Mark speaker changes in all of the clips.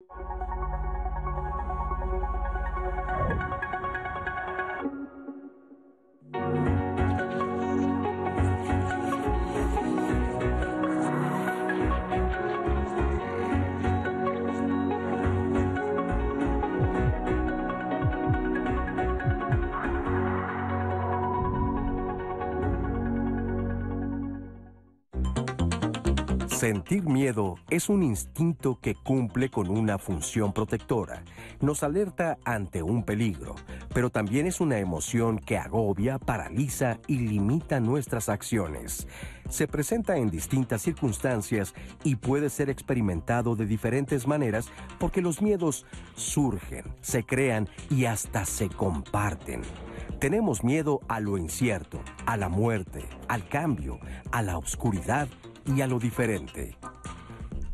Speaker 1: Thank you. Sentir miedo es un instinto que cumple con una función protectora. Nos alerta ante un peligro, pero también es una emoción que agobia, paraliza y limita nuestras acciones. Se presenta en distintas circunstancias y puede ser experimentado de diferentes maneras porque los miedos surgen, se crean y hasta se comparten. Tenemos miedo a lo incierto, a la muerte, al cambio, a la oscuridad y a lo diferente.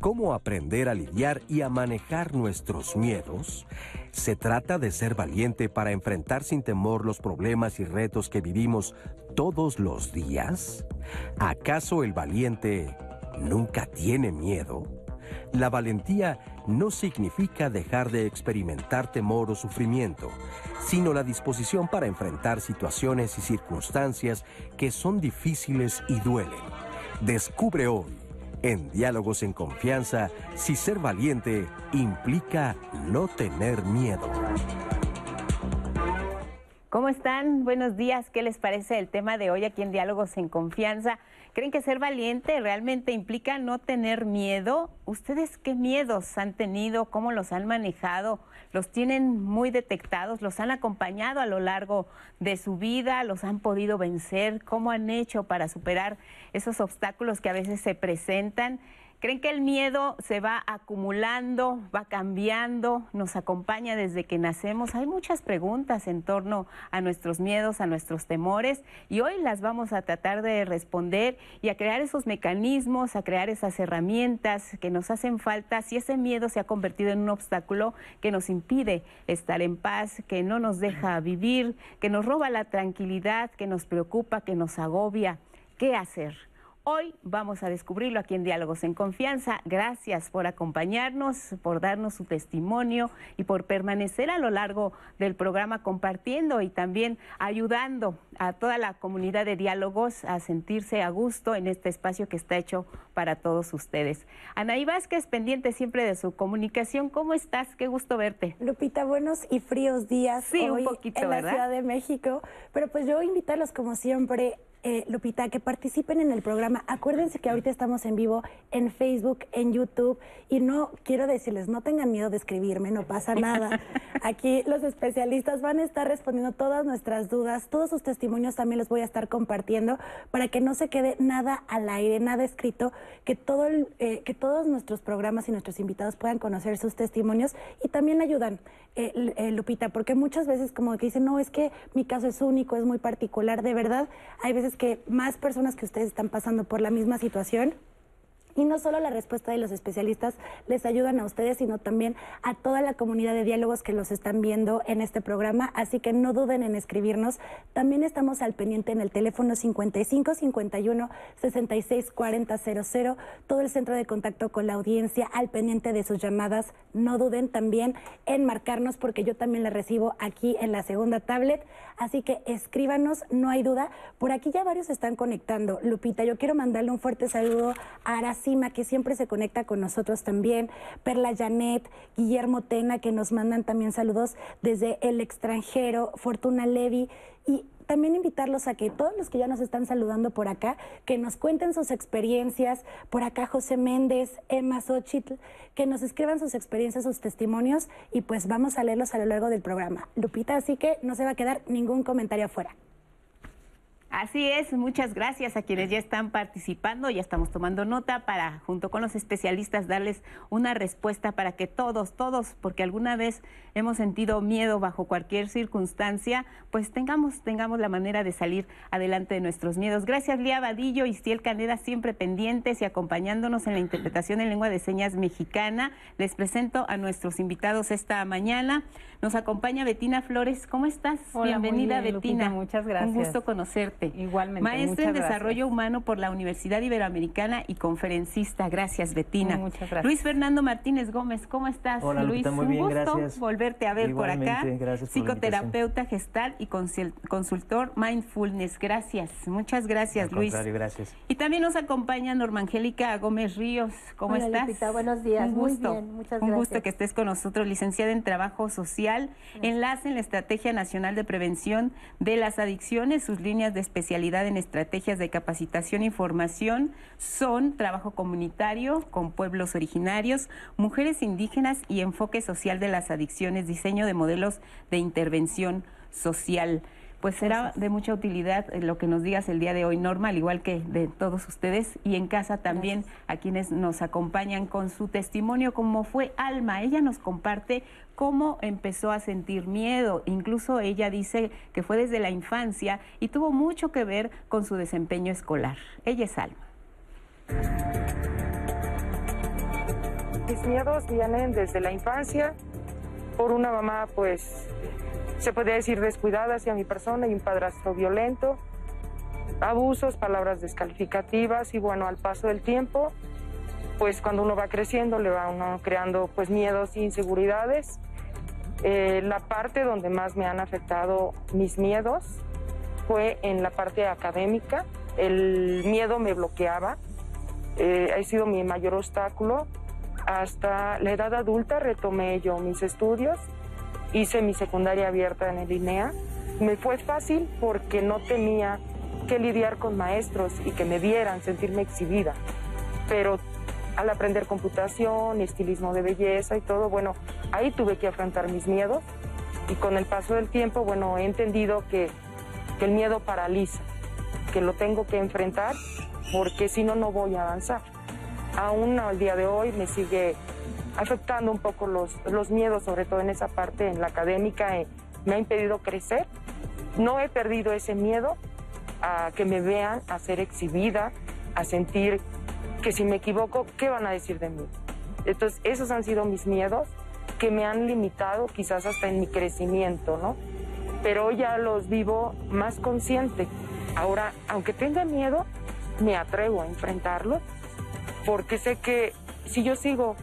Speaker 1: ¿Cómo aprender a lidiar y a manejar nuestros miedos? Se trata de ser valiente para enfrentar sin temor los problemas y retos que vivimos todos los días. ¿Acaso el valiente nunca tiene miedo? La valentía no significa dejar de experimentar temor o sufrimiento, sino la disposición para enfrentar situaciones y circunstancias que son difíciles y duelen. Descubre hoy, en Diálogos en Confianza, si ser valiente implica no tener miedo.
Speaker 2: ¿Cómo están? Buenos días. ¿Qué les parece el tema de hoy aquí en Diálogos en Confianza? ¿Creen que ser valiente realmente implica no tener miedo? ¿Ustedes qué miedos han tenido? ¿Cómo los han manejado? ¿Los tienen muy detectados? ¿Los han acompañado a lo largo de su vida? ¿Los han podido vencer? ¿Cómo han hecho para superar esos obstáculos que a veces se presentan? ¿Creen que el miedo se va acumulando, va cambiando, nos acompaña desde que nacemos? Hay muchas preguntas en torno a nuestros miedos, a nuestros temores y hoy las vamos a tratar de responder y a crear esos mecanismos, a crear esas herramientas que nos hacen falta si ese miedo se ha convertido en un obstáculo que nos impide estar en paz, que no nos deja vivir, que nos roba la tranquilidad, que nos preocupa, que nos agobia. ¿Qué hacer? Hoy vamos a descubrirlo aquí en Diálogos en Confianza. Gracias por acompañarnos, por darnos su testimonio y por permanecer a lo largo del programa compartiendo y también ayudando a toda la comunidad de diálogos a sentirse a gusto en este espacio que está hecho para todos ustedes. Anaí Vázquez, pendiente siempre de su comunicación. ¿Cómo estás? Qué gusto verte.
Speaker 3: Lupita, buenos y fríos días
Speaker 2: sí,
Speaker 3: hoy
Speaker 2: un poquito,
Speaker 3: en la
Speaker 2: ¿verdad?
Speaker 3: Ciudad de México. Pero pues yo invitarlos como siempre eh, Lupita, que participen en el programa. Acuérdense que ahorita estamos en vivo en Facebook, en YouTube, y no quiero decirles, no tengan miedo de escribirme, no pasa nada. Aquí los especialistas van a estar respondiendo todas nuestras dudas, todos sus testimonios también los voy a estar compartiendo para que no se quede nada al aire, nada escrito, que, todo eh, que todos nuestros programas y nuestros invitados puedan conocer sus testimonios y también ayudan, eh, eh, Lupita, porque muchas veces como que dicen, no, es que mi caso es único, es muy particular, de verdad, hay veces que más personas que ustedes están pasando por la misma situación y no solo la respuesta de los especialistas les ayudan a ustedes, sino también a toda la comunidad de diálogos que los están viendo en este programa. Así que no duden en escribirnos. También estamos al pendiente en el teléfono 55 51 66 40 00. Todo el centro de contacto con la audiencia al pendiente de sus llamadas. No duden también en marcarnos porque yo también la recibo aquí en la segunda tablet. Así que escríbanos, no hay duda. Por aquí ya varios están conectando. Lupita, yo quiero mandarle un fuerte saludo a Araceli que siempre se conecta con nosotros también, Perla Janet, Guillermo Tena, que nos mandan también saludos desde el extranjero, Fortuna Levi, también invitarlos a que todos los que ya nos están saludando por acá, que nos cuenten sus experiencias, por acá José Méndez, Emma Xochitl, que nos escriban sus experiencias, sus testimonios, y pues vamos a leerlos a lo largo del programa. Lupita, así que no se va a quedar ningún comentario afuera.
Speaker 2: Así es, muchas gracias a quienes ya están participando, ya estamos tomando nota para, junto con los especialistas, darles una respuesta para que todos, todos, porque alguna vez hemos sentido miedo bajo cualquier circunstancia, pues tengamos, tengamos la manera de salir adelante de nuestros miedos. Gracias, Lía Vadillo y Ciel Caneda, siempre pendientes y acompañándonos en la interpretación en lengua de señas mexicana. Les presento a nuestros invitados esta mañana. Nos acompaña Betina Flores. ¿Cómo estás?
Speaker 4: Hola,
Speaker 2: Bienvenida,
Speaker 4: bien,
Speaker 2: Betina.
Speaker 4: Lupita, muchas gracias.
Speaker 2: Un gusto conocerte.
Speaker 4: Igualmente.
Speaker 2: Maestra en
Speaker 4: gracias.
Speaker 2: Desarrollo Humano por la Universidad Iberoamericana y conferencista. Gracias, Betina.
Speaker 4: Muchas gracias.
Speaker 2: Luis Fernando Martínez Gómez, ¿cómo estás?
Speaker 5: Hola,
Speaker 2: Luis,
Speaker 5: Lupita, muy
Speaker 2: un gusto
Speaker 5: gracias.
Speaker 2: volverte a ver por acá.
Speaker 5: Gracias por la
Speaker 2: Psicoterapeuta gestal y consul- consultor mindfulness. Gracias. Muchas gracias,
Speaker 5: Al
Speaker 2: Luis.
Speaker 5: gracias.
Speaker 2: Y también nos acompaña Norma Angélica Gómez Ríos. ¿Cómo
Speaker 6: Hola,
Speaker 2: estás?
Speaker 6: Lupita, buenos días.
Speaker 2: Un
Speaker 6: Muy
Speaker 2: gusto.
Speaker 6: bien, muchas
Speaker 2: Un gusto
Speaker 6: gracias.
Speaker 2: que estés con nosotros, licenciada en Trabajo Social, enlace en la Estrategia Nacional de Prevención de las Adicciones. Sus líneas de especialidad en estrategias de capacitación e información son trabajo comunitario con pueblos originarios, mujeres indígenas y enfoque social de las adicciones, diseño de modelos de intervención social. Pues será de mucha utilidad eh, lo que nos digas el día de hoy, Norma, al igual que de todos ustedes y en casa también a quienes nos acompañan con su testimonio, como fue Alma. Ella nos comparte cómo empezó a sentir miedo. Incluso ella dice que fue desde la infancia y tuvo mucho que ver con su desempeño escolar. Ella es Alma.
Speaker 7: Mis miedos vienen desde la infancia por una mamá, pues, se podría decir descuidada hacia mi persona y un padrastro violento, abusos, palabras descalificativas y bueno, al paso del tiempo, pues cuando uno va creciendo le va uno creando pues miedos e inseguridades. Eh, la parte donde más me han afectado mis miedos fue en la parte académica. El miedo me bloqueaba, eh, ha sido mi mayor obstáculo. Hasta la edad adulta retomé yo mis estudios, hice mi secundaria abierta en el INEA. Me fue fácil porque no tenía que lidiar con maestros y que me vieran sentirme exhibida. Pero al aprender computación, estilismo de belleza y todo, bueno, ahí tuve que afrontar mis miedos y con el paso del tiempo, bueno, he entendido que, que el miedo paraliza, que lo tengo que enfrentar porque si no, no voy a avanzar. Aún al día de hoy me sigue afectando un poco los, los miedos, sobre todo en esa parte, en la académica, eh, me ha impedido crecer. No he perdido ese miedo a que me vean, a ser exhibida, a sentir que si me equivoco, ¿qué van a decir de mí? Entonces, esos han sido mis miedos que me han limitado quizás hasta en mi crecimiento, ¿no? Pero ya los vivo más consciente. Ahora, aunque tenga miedo, me atrevo a enfrentarlos porque sé que si yo sigo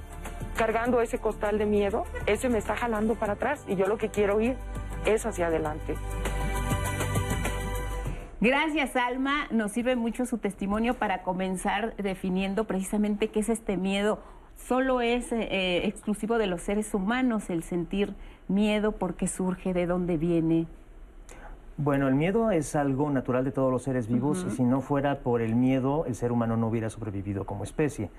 Speaker 7: cargando ese costal de miedo, ese me está jalando para atrás y yo lo que quiero ir es hacia adelante.
Speaker 2: Gracias, Alma. Nos sirve mucho su testimonio para comenzar definiendo precisamente qué es este miedo. Solo es eh, exclusivo de los seres humanos el sentir miedo, por qué surge, de dónde viene.
Speaker 5: Bueno, el miedo es algo natural de todos los seres vivos y si no fuera por el miedo, el ser humano no hubiera sobrevivido como especie.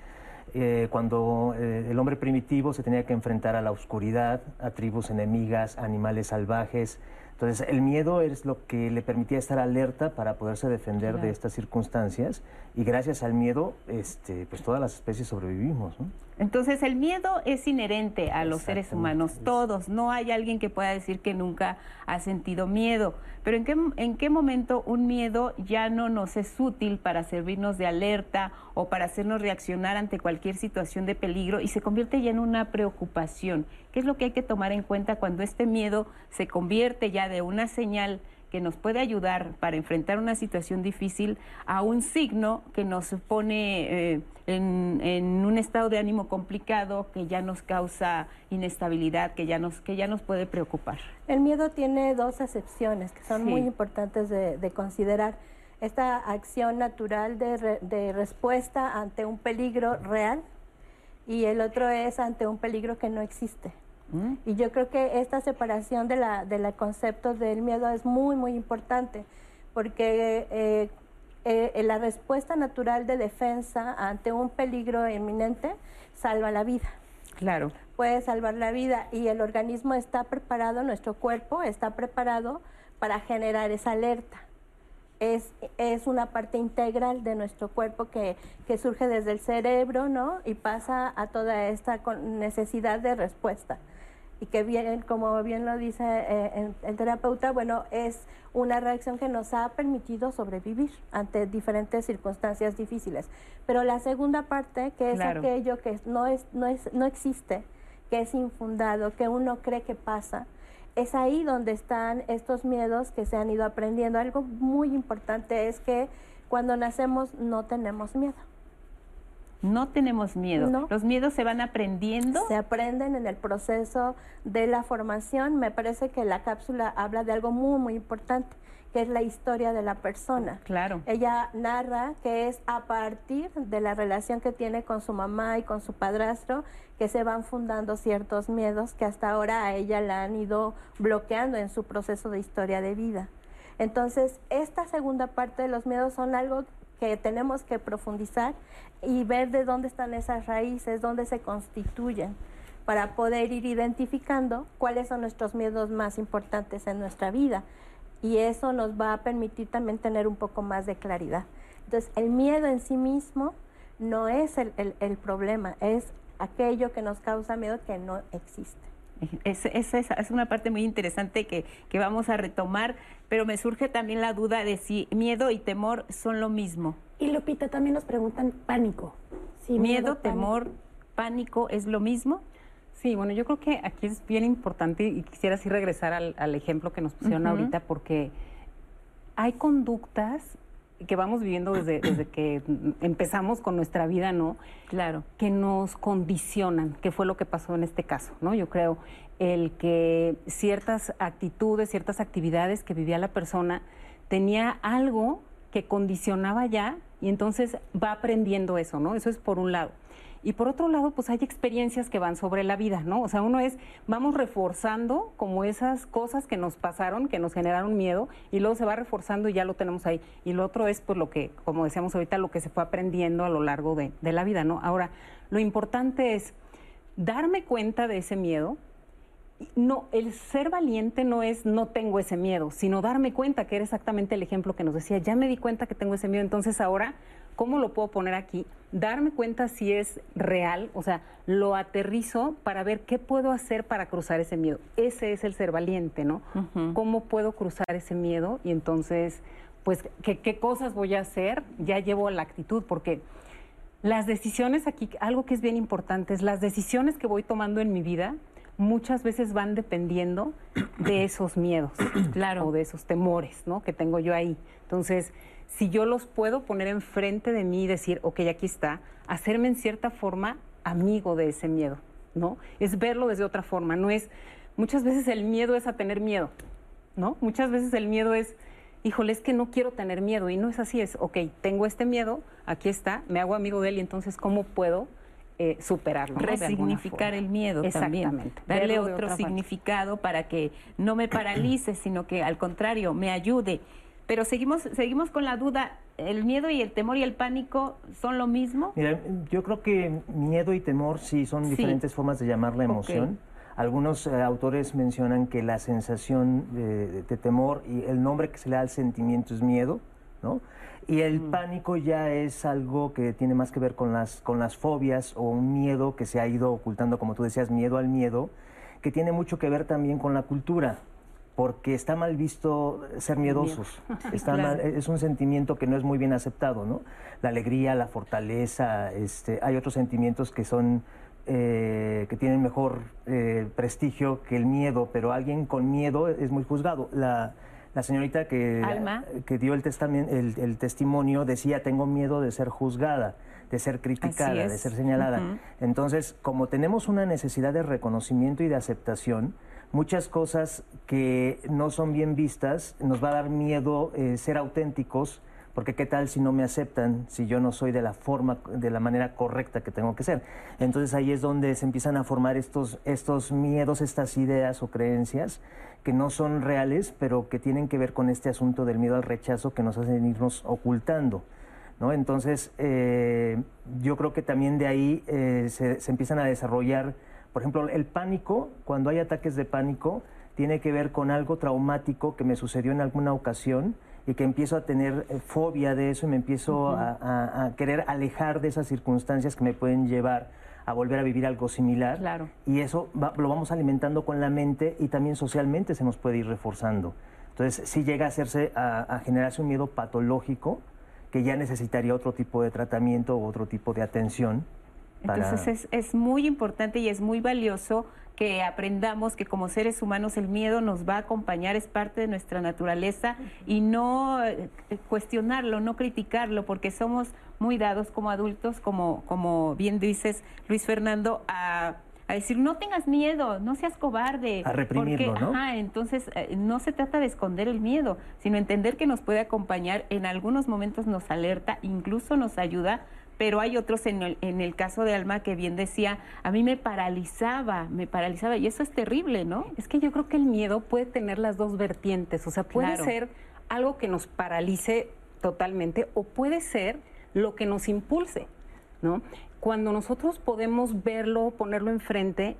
Speaker 5: Eh, cuando eh, el hombre primitivo se tenía que enfrentar a la oscuridad, a tribus enemigas, a animales salvajes. Entonces, el miedo es lo que le permitía estar alerta para poderse defender de estas circunstancias y gracias al miedo, este, pues todas las especies sobrevivimos. ¿no?
Speaker 2: Entonces el miedo es inherente a los seres humanos, todos. No hay alguien que pueda decir que nunca ha sentido miedo. Pero ¿en qué, en qué momento un miedo ya no nos es útil para servirnos de alerta o para hacernos reaccionar ante cualquier situación de peligro y se convierte ya en una preocupación? ¿Qué es lo que hay que tomar en cuenta cuando este miedo se convierte ya de una señal que nos puede ayudar para enfrentar una situación difícil a un signo que nos pone eh, en, en, un estado de ánimo complicado, que ya nos causa inestabilidad, que ya nos, que ya nos puede preocupar.
Speaker 6: El miedo tiene dos acepciones que son
Speaker 2: Sí.
Speaker 6: muy importantes de, de considerar. Esta acción natural de, re- de respuesta ante un peligro real y el otro es ante un peligro que no existe.
Speaker 2: ¿Mm?
Speaker 6: Y yo creo que esta separación de la, de la concepto del miedo es muy, muy importante, porque eh, eh, la respuesta natural de defensa ante un peligro inminente salva la vida.
Speaker 2: Claro.
Speaker 6: Puede salvar la vida y el organismo está preparado, nuestro cuerpo está preparado para generar esa alerta. Es, es una parte integral de nuestro cuerpo que, que surge desde el cerebro, ¿no? Y pasa a toda esta necesidad de respuesta. Y que bien, como bien lo dice eh, el, el terapeuta, bueno, es una reacción que nos ha permitido sobrevivir ante diferentes circunstancias difíciles. Pero la segunda parte, que es
Speaker 2: Claro.
Speaker 6: aquello que no, es, no, es, no existe, que es infundado, que uno cree que pasa, es ahí donde están estos miedos que se han ido aprendiendo. Algo muy importante es que cuando nacemos no tenemos miedo.
Speaker 2: No tenemos miedo. Los miedos se van aprendiendo.
Speaker 6: Se aprenden en el proceso de la formación. Me parece que la cápsula habla de algo muy, muy importante que es la historia de la persona.
Speaker 2: Claro.
Speaker 6: Ella narra que es a partir de la relación que tiene con su mamá y con su padrastro que se van fundando ciertos miedos que hasta ahora a ella la han ido bloqueando en su proceso de historia de vida. Entonces, esta segunda parte de los miedos son algo que tenemos que profundizar y ver de dónde están esas raíces, dónde se constituyen, para poder ir identificando cuáles son nuestros miedos más importantes en nuestra vida y eso nos va a permitir también tener un poco más de claridad. Entonces, el miedo en sí mismo no es el, problema, es aquello que nos causa miedo que no existe.
Speaker 2: Es, es, es, una parte muy interesante que, que, vamos a retomar, pero me surge también la duda de si miedo y temor son lo mismo.
Speaker 3: Y Lupita, también nos preguntan pánico.
Speaker 2: Si miedo, temor, pánico es lo mismo.
Speaker 4: Sí, bueno, yo creo que aquí es bien importante y quisiera así regresar al, ejemplo que nos pusieron ahorita porque hay conductas que vamos viviendo desde, desde que empezamos con nuestra vida, ¿no?
Speaker 2: Claro.
Speaker 4: Que nos condicionan, que fue lo que pasó en este caso, ¿no? Yo creo el que ciertas actitudes, ciertas actividades que vivía la persona tenía algo que condicionaba ya y entonces va aprendiendo eso, ¿no? Eso es por un lado. Y por otro lado, pues hay experiencias que van sobre la vida, ¿no? O sea, uno es, vamos reforzando como esas cosas que nos pasaron, que nos generaron miedo, y luego se va reforzando y ya lo tenemos ahí. Y lo otro es, pues, lo que, como decíamos ahorita, lo que se fue aprendiendo a lo largo de, la vida, ¿no? Ahora, lo importante es darme cuenta de ese miedo, no, el ser valiente no es no tengo ese miedo, sino darme cuenta que era exactamente el ejemplo que nos decía, ya me di cuenta que tengo ese miedo, entonces ahora ¿Cómo lo puedo poner aquí? Darme cuenta si es real, o sea, lo aterrizo para ver qué puedo hacer para cruzar ese miedo. Ese es el ser valiente, ¿no? ¿Cómo puedo cruzar ese miedo? Y entonces, pues, ¿qué, ¿qué, cosas voy a hacer? Ya llevo la actitud, porque las decisiones aquí, algo que es bien importante, es las decisiones que voy tomando en mi vida, muchas veces van dependiendo de esos miedos, claro, o de esos temores, ¿no? Que tengo yo ahí. Entonces, si yo los puedo poner enfrente de mí y decir, ok, aquí está, hacerme en cierta forma amigo de ese miedo, ¿no? Es verlo desde otra forma, no es, muchas veces el miedo es a tener miedo, ¿no? Muchas veces el miedo es, híjole, es que no quiero tener miedo y no es así, es, ok, tengo este miedo, aquí está, me hago amigo de él y entonces, ¿cómo puedo eh, superarlo.
Speaker 2: Resignificar el miedo también. Darle otro significado para que no me paralice, sino que al contrario, me ayude. Pero seguimos, seguimos con la duda, ¿el miedo y el temor y el pánico son lo mismo?
Speaker 5: Mira, yo creo que miedo y temor sí son diferentes formas de llamar la emoción. Algunos eh, autores mencionan que la sensación de, temor y el nombre que se le da al sentimiento es miedo, ¿no? Y el pánico ya es algo que tiene más que ver con las, con las fobias o un miedo que se ha ido ocultando, como tú decías, miedo al miedo, que tiene mucho que ver también con la cultura porque está mal visto ser miedosos. Está es un sentimiento que no es muy bien aceptado, ¿no? La alegría, la fortaleza, este, hay otros sentimientos que son eh, que tienen mejor eh, prestigio que el miedo, pero alguien con miedo es muy juzgado. La, señorita que, que dio el, el, testimonio decía, tengo miedo de ser juzgada, de ser criticada, de ser señalada. Entonces, como tenemos una necesidad de reconocimiento y de aceptación, muchas cosas que no son bien vistas, nos va a dar miedo eh, ser auténticos, porque qué tal si no me aceptan, si yo no soy de la forma, de la manera correcta que tengo que ser. Entonces ahí es donde se empiezan a formar estos, estos miedos, estas ideas o creencias que no son reales, pero que tienen que ver con este asunto del miedo al rechazo que nos hacen irnos ocultando. ¿no? Entonces, eh, yo creo que también de ahí eh, se, se empiezan a desarrollar por ejemplo, el pánico, cuando hay ataques de pánico, tiene que ver con algo traumático que me sucedió en alguna ocasión y que empiezo a tener eh, fobia de eso y me empiezo a, querer alejar de esas circunstancias que me pueden llevar a volver a vivir algo similar.
Speaker 2: Claro.
Speaker 5: Y eso lo vamos alimentando con la mente y también socialmente se nos puede ir reforzando. Entonces, sí llega a hacerse, a, generarse un miedo patológico que ya necesitaría otro tipo de tratamiento o otro tipo de atención
Speaker 2: entonces es, es, muy importante y es muy valioso que aprendamos que como seres humanos el miedo nos va a acompañar, es parte de nuestra naturaleza y no eh, cuestionarlo, no criticarlo, porque somos muy dados como adultos, como, como bien dices Luis Fernando, a a decir, no tengas miedo, no seas cobarde.
Speaker 5: A reprimirlo,
Speaker 2: porque,
Speaker 5: ¿no?
Speaker 2: Ajá, entonces eh, no se trata de esconder el miedo, sino entender que nos puede acompañar, en algunos momentos nos alerta, incluso nos ayuda, pero hay otros en el, en el caso de Alma que bien decía, a mí me paralizaba, me paralizaba, y eso es terrible, ¿no?
Speaker 4: Es que yo creo que el miedo puede tener las dos vertientes, o sea, puede
Speaker 2: Claro.
Speaker 4: ser algo que nos paralice totalmente o puede ser lo que nos impulse, ¿no? Cuando nosotros podemos verlo, ponerlo enfrente,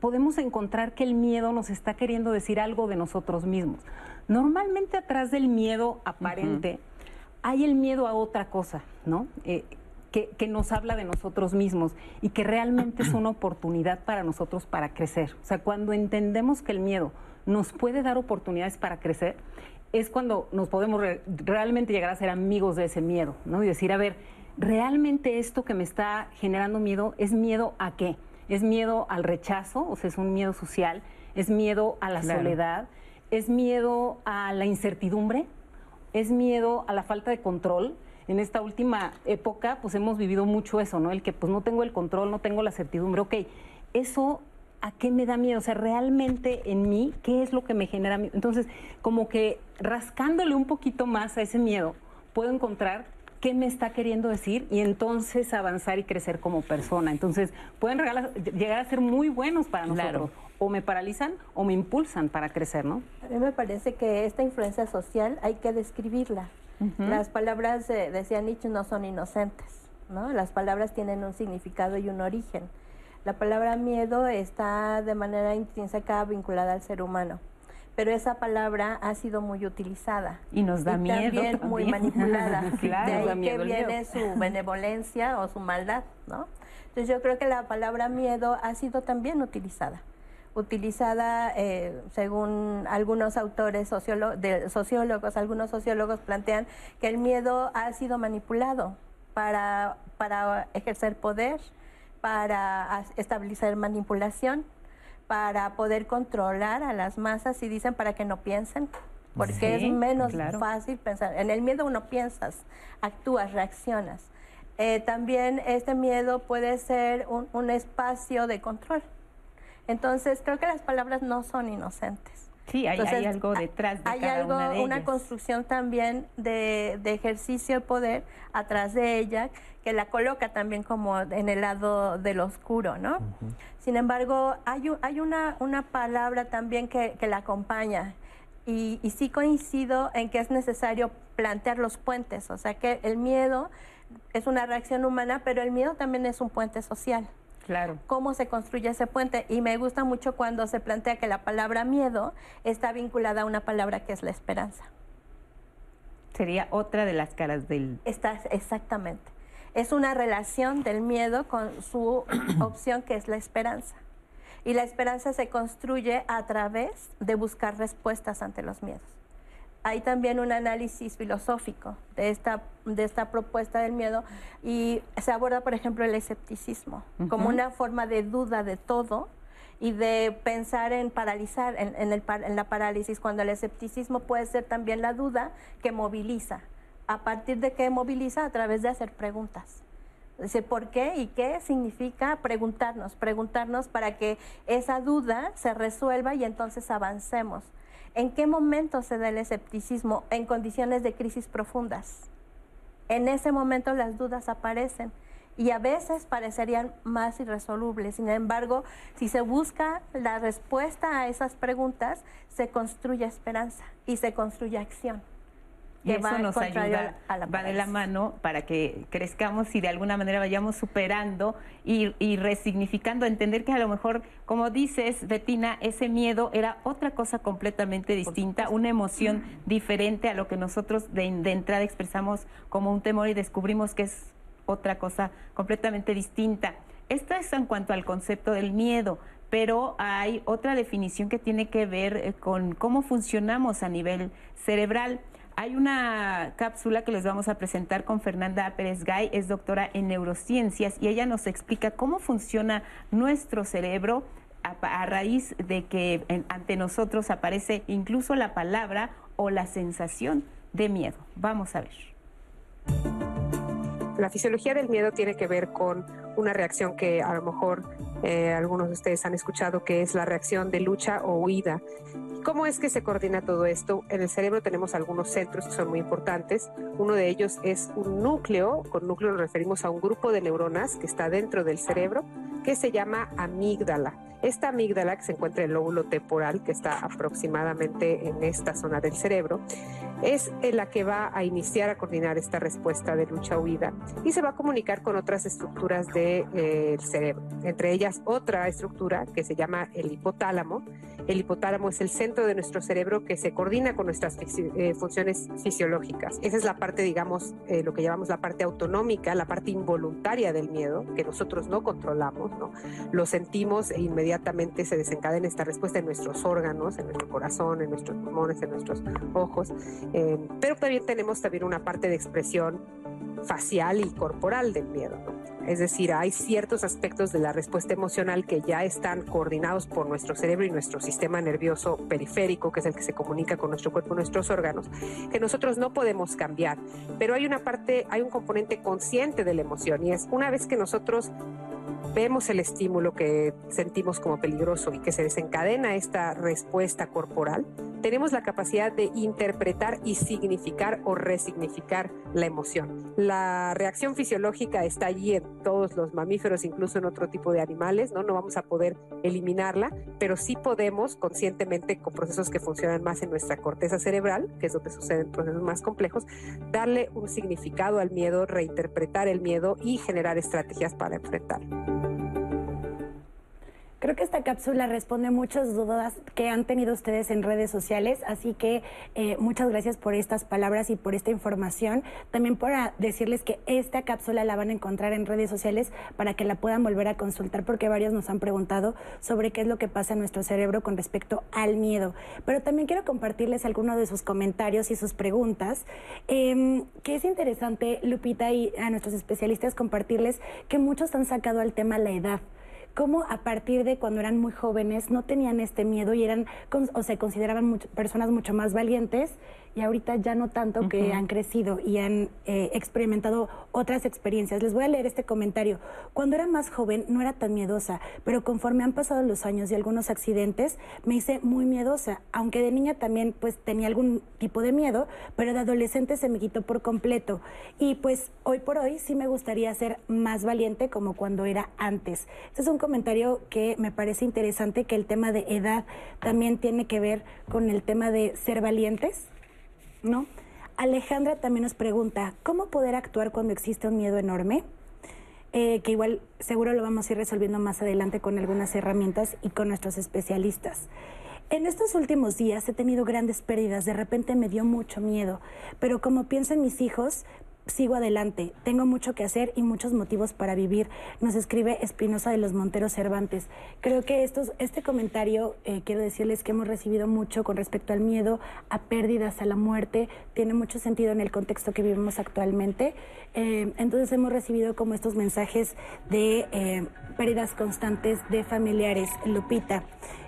Speaker 4: podemos encontrar que el miedo nos está queriendo decir algo de nosotros mismos. Normalmente atrás del miedo aparente hay el miedo a otra cosa, ¿no? Eh, que, que nos habla de nosotros mismos y que realmente es una oportunidad para nosotros para crecer. O sea, cuando entendemos que el miedo nos puede dar oportunidades para crecer, es cuando nos podemos re- realmente llegar a ser amigos de ese miedo, ¿no? Y decir, a ver, realmente esto que me está generando miedo es miedo a qué? Es miedo al rechazo, o sea, es un miedo social, es miedo a la
Speaker 2: Claro.
Speaker 4: soledad, es miedo a la incertidumbre, es miedo a la falta de control. En esta última época, pues hemos vivido mucho eso, ¿no? El que pues no tengo el control, no tengo la certidumbre. Ok, eso ¿a qué me da miedo? O sea, realmente en mí, ¿qué es lo que me genera miedo? Entonces, como que rascándole un poquito más a ese miedo, puedo encontrar qué me está queriendo decir y entonces avanzar y crecer como persona. Entonces, pueden regalar- llegar a ser muy buenos para nosotros.
Speaker 2: Claro.
Speaker 4: O me paralizan o me impulsan para crecer, ¿no?
Speaker 6: A mí me parece que esta influencia social hay que describirla. Las palabras, eh, decía Nietzsche, no son inocentes, ¿no? Las palabras tienen un significado y un origen. La palabra miedo está de manera intrínseca vinculada al ser humano, pero esa palabra ha sido muy utilizada.
Speaker 2: Y nos da miedo
Speaker 6: También, muy
Speaker 2: también.
Speaker 6: manipulada.
Speaker 2: Claro,
Speaker 6: de ahí que
Speaker 2: miedo.
Speaker 6: viene su benevolencia o su maldad, ¿no? Entonces yo creo que la palabra miedo ha sido también utilizada utilizada eh, según algunos autores de sociólogos, algunos sociólogos plantean que el miedo ha sido manipulado para, para ejercer poder, para establecer manipulación, para poder controlar a las masas y dicen para que no piensen, porque
Speaker 2: Sí,
Speaker 6: es menos
Speaker 2: claro.
Speaker 6: fácil pensar. En el miedo uno piensas, actúas, reaccionas. Eh, también este miedo puede ser un, un espacio de control. Entonces, creo que las palabras no son inocentes.
Speaker 2: Sí, hay, algo detrás de
Speaker 6: hay
Speaker 2: cada
Speaker 6: algo,
Speaker 2: una de
Speaker 6: una
Speaker 2: ellas.
Speaker 6: construcción también de, de ejercicio de poder atrás de ella que la coloca también como en el lado del oscuro, ¿no? Sin embargo, hay, hay una, una palabra también que, que la acompaña y, y sí coincido en que es necesario plantear los puentes, o sea que el miedo es una reacción humana, pero el miedo también es un puente social
Speaker 2: Claro.
Speaker 6: cómo se construye ese puente. Y me gusta mucho cuando se plantea que la palabra miedo está vinculada a una palabra que es la esperanza.
Speaker 2: Sería otra de las caras del...
Speaker 6: Está exactamente. Es una relación del miedo con su opción que es la esperanza. Y la esperanza se construye a través de buscar respuestas ante los miedos. Hay también un análisis filosófico de esta, de esta propuesta del miedo y se aborda, por ejemplo, el escepticismo como una forma de duda de todo y de pensar en paralizar, en, en el, en la parálisis, cuando el escepticismo puede ser también la duda que moviliza. ¿A partir de qué moviliza? A través de hacer preguntas. Dice, ¿por qué y qué significa preguntarnos? Preguntarnos para que esa duda se resuelva y entonces avancemos. ¿En qué momento se da el escepticismo? En condiciones de crisis profundas. En ese momento las dudas aparecen y a veces parecerían más irresolubles. Sin embargo, si se busca la respuesta a esas preguntas, se construye esperanza y se construye acción.
Speaker 2: Y eso nos ayuda,
Speaker 6: a la
Speaker 2: va de la mano para que crezcamos y de alguna manera vayamos superando y, y resignificando, entender que a lo mejor, como dices, Betina, ese miedo era otra cosa completamente distinta, una emoción diferente a lo que nosotros de, de entrada expresamos como un temor y descubrimos que es otra cosa completamente distinta. Esto es en cuanto al concepto del miedo, pero hay otra definición que tiene que ver eh, con cómo funcionamos a nivel cerebral. Hay una cápsula que les vamos a presentar con Fernanda Pérez Gay, es doctora en neurociencias y ella nos explica cómo funciona nuestro cerebro a, raíz de que ante nosotros aparece incluso la palabra o la sensación de miedo. Vamos a ver.
Speaker 8: La fisiología del miedo tiene que ver con una reacción que a lo mejor eh, algunos de ustedes han escuchado, que es la reacción de lucha o huida. ¿Cómo es que se coordina todo esto? En el cerebro tenemos algunos centros que son muy importantes. Uno de ellos es un núcleo, con núcleo nos referimos a un grupo de neuronas que está dentro del cerebro, que se llama amígdala. Esta amígdala, que se encuentra en el lóbulo temporal, que está aproximadamente en esta zona del cerebro, es la que va a iniciar a coordinar esta respuesta de lucha-huida y se va a comunicar con otras estructuras del de, eh, cerebro, entre ellas otra estructura que se llama el hipotálamo. El hipotálamo es el centro de nuestro cerebro que se coordina con nuestras eh, funciones fisiológicas. Esa es la parte, digamos, eh, lo que llamamos la parte autonómica, la parte involuntaria del miedo, que nosotros no controlamos, ¿no? Lo sentimos e inmediatamente se desencadena esta respuesta en nuestros órganos, en nuestro corazón, en nuestros pulmones, en nuestros ojos. Pero también tenemos también una parte de expresión facial y corporal del miedo. Es decir, hay ciertos aspectos de la respuesta emocional que ya están coordinados por nuestro cerebro y nuestro sistema nervioso periférico, que es el que se comunica con nuestro cuerpo y nuestros órganos, que nosotros no podemos cambiar. Pero hay una parte, hay un componente consciente de la emoción y es una vez que nosotros vemos el estímulo que sentimos como peligroso y que se desencadena esta respuesta corporal, tenemos la capacidad de interpretar y significar o resignificar la emoción. La reacción fisiológica está allí en todos los mamíferos, incluso en otro tipo de animales, ¿no? No vamos a poder eliminarla, pero sí podemos conscientemente con procesos que funcionan más en nuestra corteza cerebral, que es donde suceden procesos más complejos, darle un significado al miedo, reinterpretar el miedo y generar estrategias para enfrentarlo.
Speaker 3: Creo que esta cápsula responde muchas dudas que han tenido ustedes en redes sociales, así que eh, muchas gracias por estas palabras y por esta información. También para decirles que esta cápsula la van a encontrar en redes sociales para que la puedan volver a consultar, porque varios nos han preguntado sobre qué es lo que pasa en nuestro cerebro con respecto al miedo. Pero también quiero compartirles algunos de sus comentarios y sus preguntas, em, que es interesante, Lupita, y a nuestros especialistas compartirles que muchos han sacado al tema la edad cómo a partir de cuando eran muy jóvenes no tenían este miedo y eran o se consideraban personas mucho más valientes y ahorita ya no tanto que han crecido y han eh, experimentado otras experiencias. Les voy a leer este comentario. Cuando era más joven no era tan miedosa, pero conforme han pasado los años y algunos accidentes, me hice muy miedosa, aunque de niña también pues tenía algún tipo de miedo, pero de adolescente se me quitó por completo. Y pues hoy por hoy sí me gustaría ser más valiente como cuando era antes. Este es un comentario que me parece interesante, que el tema de edad también tiene que ver con el tema de ser valientes ¿no? Alejandra también nos pregunta, ¿cómo poder actuar cuando existe un miedo enorme? Eh, que igual seguro lo vamos a ir resolviendo más adelante con algunas herramientas y con nuestros especialistas. En estos últimos días he tenido grandes pérdidas, de repente me dio mucho miedo, pero como pienso en mis hijos, sigo adelante, tengo mucho que hacer y muchos motivos para vivir, nos escribe Espinosa de los Monteros Cervantes. Creo que estos, este comentario, eh, quiero decirles que hemos recibido mucho con respecto al miedo, a pérdidas, a la muerte, tiene mucho sentido en el contexto que vivimos actualmente. Eh, entonces hemos recibido como estos mensajes de eh, pérdidas constantes de familiares, Lupita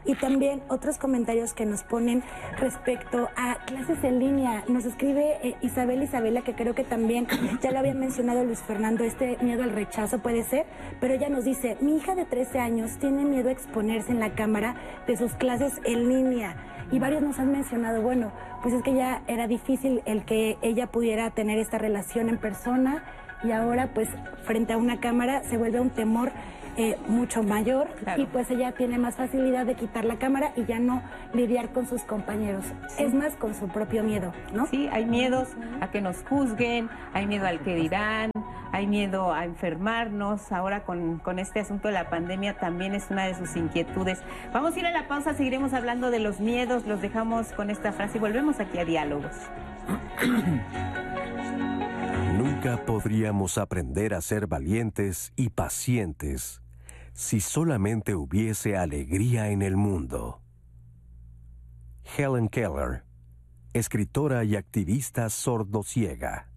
Speaker 3: y también otros comentarios que nos ponen respecto a clases en línea. Nos escribe eh, Isabel Isabela, que creo que también ya lo había mencionado Luis Fernando, este miedo al rechazo puede ser, pero ella nos dice, mi hija de 13 años tiene miedo a exponerse en la cámara de sus clases en línea. Y varios nos han mencionado, bueno, pues es que ya era difícil el que ella pudiera tener esta relación en persona y ahora pues frente a una cámara se vuelve un temor eh, mucho mayor y pues ella tiene más facilidad de quitar la cámara y ya no lidiar con sus compañeros. Es más con su propio miedo, ¿no?
Speaker 2: Sí, hay miedos a que nos juzguen, hay miedo al que dirán, hay miedo a enfermarnos. Ahora con, con este asunto de la pandemia también es una de sus inquietudes. Vamos a ir a la pausa, seguiremos hablando de los miedos, los dejamos con esta frase y volvemos aquí a Diálogos.
Speaker 1: Nunca podríamos aprender a ser valientes y pacientes si solamente hubiese alegría en el mundo. Helen Keller, escritora y activista sordociega.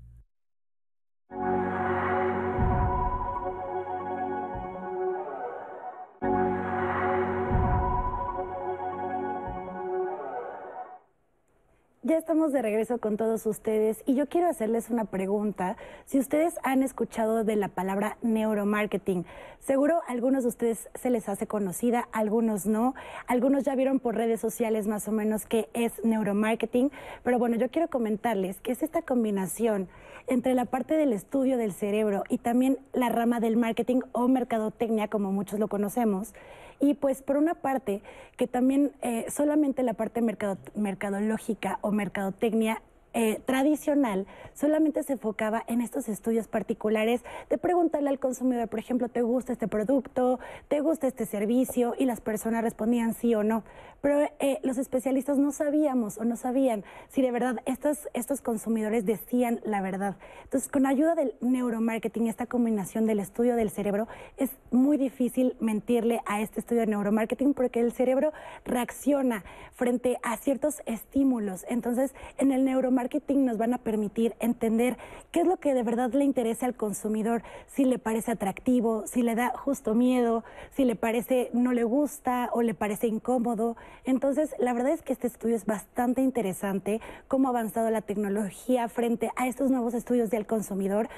Speaker 3: Ya estamos de regreso con todos ustedes y yo quiero hacerles una pregunta. Si ustedes han escuchado de la palabra neuromarketing, seguro algunos de ustedes se les hace conocida, algunos no. Algunos ya vieron por redes sociales más o menos qué es neuromarketing, pero bueno, yo quiero comentarles que es esta combinación entre la parte del estudio del cerebro y también la rama del marketing o mercadotecnia, como muchos lo conocemos. Y pues por una parte, que también eh, solamente la parte mercadológica o mercadotecnia eh, tradicional solamente se enfocaba en estos estudios particulares de preguntarle al consumidor, por ejemplo, ¿te gusta este producto? ¿Te gusta este servicio? Y las personas respondían sí o no. Pero eh, los especialistas no sabíamos o no sabían si de verdad estos, estos consumidores decían la verdad. Entonces, con ayuda del neuromarketing, esta combinación del estudio del cerebro, es muy difícil mentirle a este estudio de neuromarketing porque el cerebro reacciona frente a ciertos estímulos. Entonces, en el neuromarketing nos van a permitir entender qué es lo que de verdad le interesa al consumidor, si le parece atractivo, si le da justo miedo, si le parece no le gusta o le parece incómodo. Entonces, la verdad es que este estudio es bastante interesante, cómo ha avanzado la tecnología frente a estos nuevos estudios del consumidor,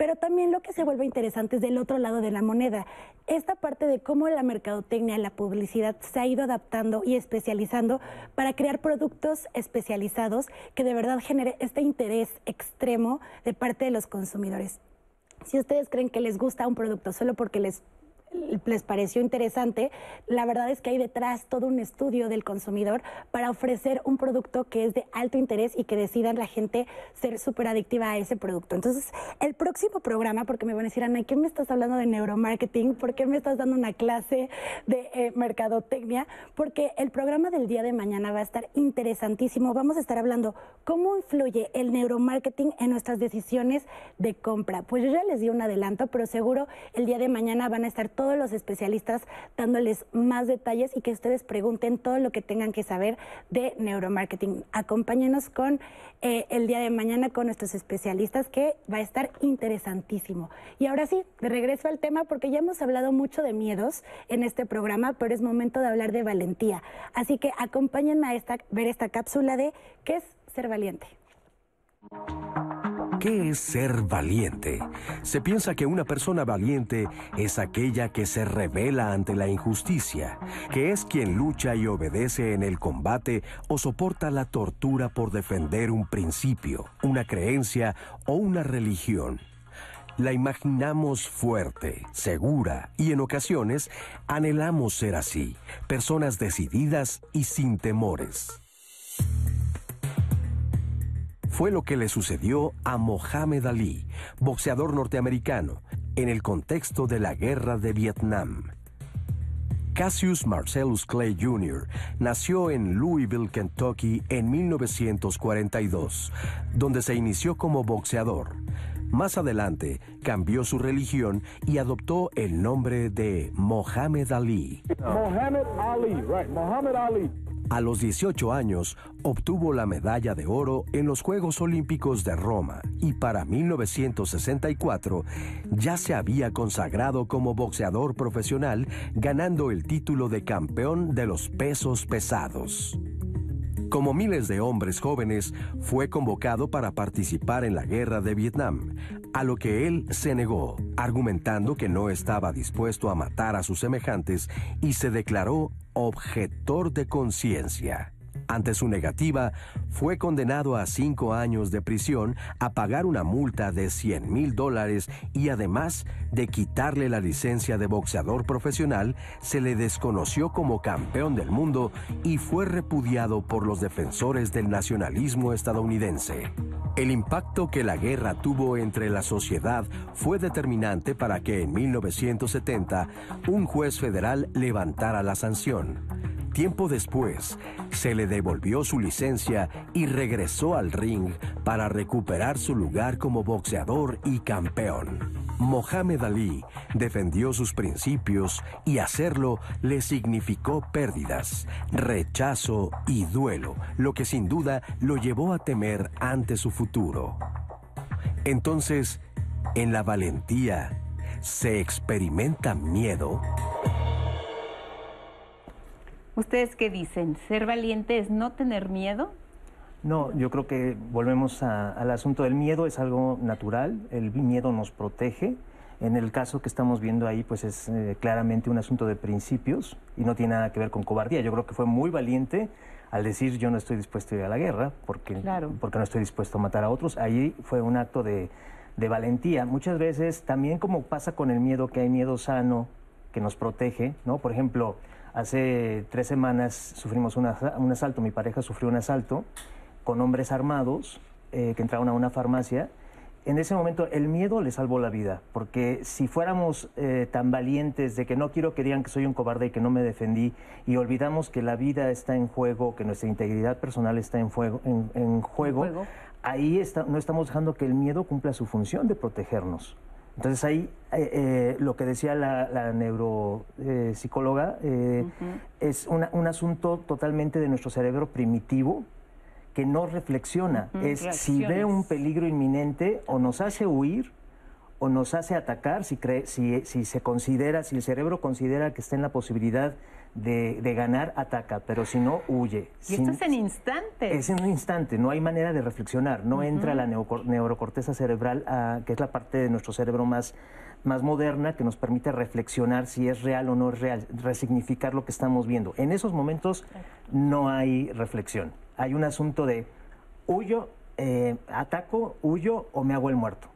Speaker 3: pero también lo que se vuelve interesante es del otro lado de la moneda. Esta parte de cómo la mercadotecnia, la publicidad se ha ido adaptando y especializando para crear productos especializados que de verdad genere este interés extremo de parte de los consumidores. Si ustedes creen que les gusta un producto solo porque les les pareció interesante, la verdad es que hay detrás todo un estudio del consumidor para ofrecer un producto que es de alto interés y que decidan la gente ser súper adictiva a ese producto. Entonces, el próximo programa, porque me van a decir, Ana, ¿qué me estás hablando de neuromarketing? ¿Por qué me estás dando una clase de eh, mercadotecnia? Porque el programa del día de mañana va a estar interesantísimo. Vamos a estar hablando cómo influye el neuromarketing en nuestras decisiones de compra. Pues yo ya les di un adelanto, pero seguro el día de mañana van a estar todos los especialistas dándoles más detalles y que ustedes pregunten todo lo que tengan que saber de neuromarketing. Acompáñenos con eh, el día de mañana con nuestros especialistas que va a estar interesantísimo. Y ahora sí, de regreso al tema porque ya hemos hablado mucho de miedos en este programa, pero es momento de hablar de valentía. Así que acompáñenme a esta, ver esta cápsula de qué es ser valiente.
Speaker 1: ¿Qué es ser valiente? Se piensa que una persona valiente es aquella que se revela ante la injusticia, que es quien lucha y obedece en el combate o soporta la tortura por defender un principio, una creencia o una religión. La imaginamos fuerte, segura y en ocasiones anhelamos ser así, personas decididas y sin temores fue lo que le sucedió a Mohamed Ali, boxeador norteamericano, en el contexto de la guerra de Vietnam. Cassius Marcellus Clay Jr. nació en Louisville, Kentucky en 1942, donde se inició como boxeador. Más adelante cambió su religión y adoptó el nombre de Mohamed Ali. Mohamed Ali, right, Mohamed Ali. A los 18 años obtuvo la medalla de oro en los Juegos Olímpicos de Roma y para 1964 ya se había consagrado como boxeador profesional ganando el título de campeón de los pesos pesados. Como miles de hombres jóvenes, fue convocado para participar en la guerra de Vietnam, a lo que él se negó, argumentando que no estaba dispuesto a matar a sus semejantes y se declaró objetor de conciencia. Ante su negativa, fue condenado a cinco años de prisión, a pagar una multa de 100 mil dólares y además de quitarle la licencia de boxeador profesional, se le desconoció como campeón del mundo y fue repudiado por los defensores del nacionalismo estadounidense. El impacto que la guerra tuvo entre la sociedad fue determinante para que en 1970 un juez federal levantara la sanción. Tiempo después, se le devolvió su licencia y regresó al ring para recuperar su lugar como boxeador y campeón. Mohamed Ali defendió sus principios y hacerlo le significó pérdidas, rechazo y duelo, lo que sin duda lo llevó a temer ante su futuro. Entonces, en la valentía, ¿se experimenta miedo?
Speaker 2: ¿Ustedes qué dicen? ¿Ser valiente es no tener miedo?
Speaker 5: No, yo creo que volvemos al asunto del miedo, es algo natural, el miedo nos protege. En el caso que estamos viendo ahí, pues es eh, claramente un asunto de principios y no tiene nada que ver con cobardía. Yo creo que fue muy valiente al decir yo no estoy dispuesto a ir a la guerra porque, porque no estoy dispuesto a matar a otros. Ahí fue un acto de, de valentía. Muchas veces, también como pasa con el miedo, que hay miedo sano que nos protege, ¿no? Por ejemplo, hace tres semanas sufrimos un asalto, mi pareja sufrió un asalto con hombres armados eh, que entraron a una farmacia. En ese momento el miedo le salvó la vida, porque si fuéramos eh, tan valientes de que no quiero que digan que soy un cobarde y que no me defendí, y olvidamos que la vida está en juego, que nuestra integridad personal está en, juego, en, juego, ahí no estamos dejando que el miedo cumpla su función de protegernos. Entonces ahí eh, lo que decía la, neuropsicóloga es un asunto totalmente de nuestro cerebro primitivo que no reflexiona. es si ve un peligro inminente o nos hace huir o nos hace atacar, si, cree, si, si se considera, si el cerebro considera que está en la posibilidad de, ganar, ataca, pero si no, huye.
Speaker 2: Y esto es en instante.
Speaker 5: Es en un instante, no hay manera de reflexionar, no entra la neurocorteza cerebral, que es la parte de nuestro cerebro más, más moderna que nos permite reflexionar si es real o no es real, resignificar lo que estamos viendo. En esos momentos no hay reflexión hay un asunto de huyo, eh, ataco, huyo o me hago el muerto.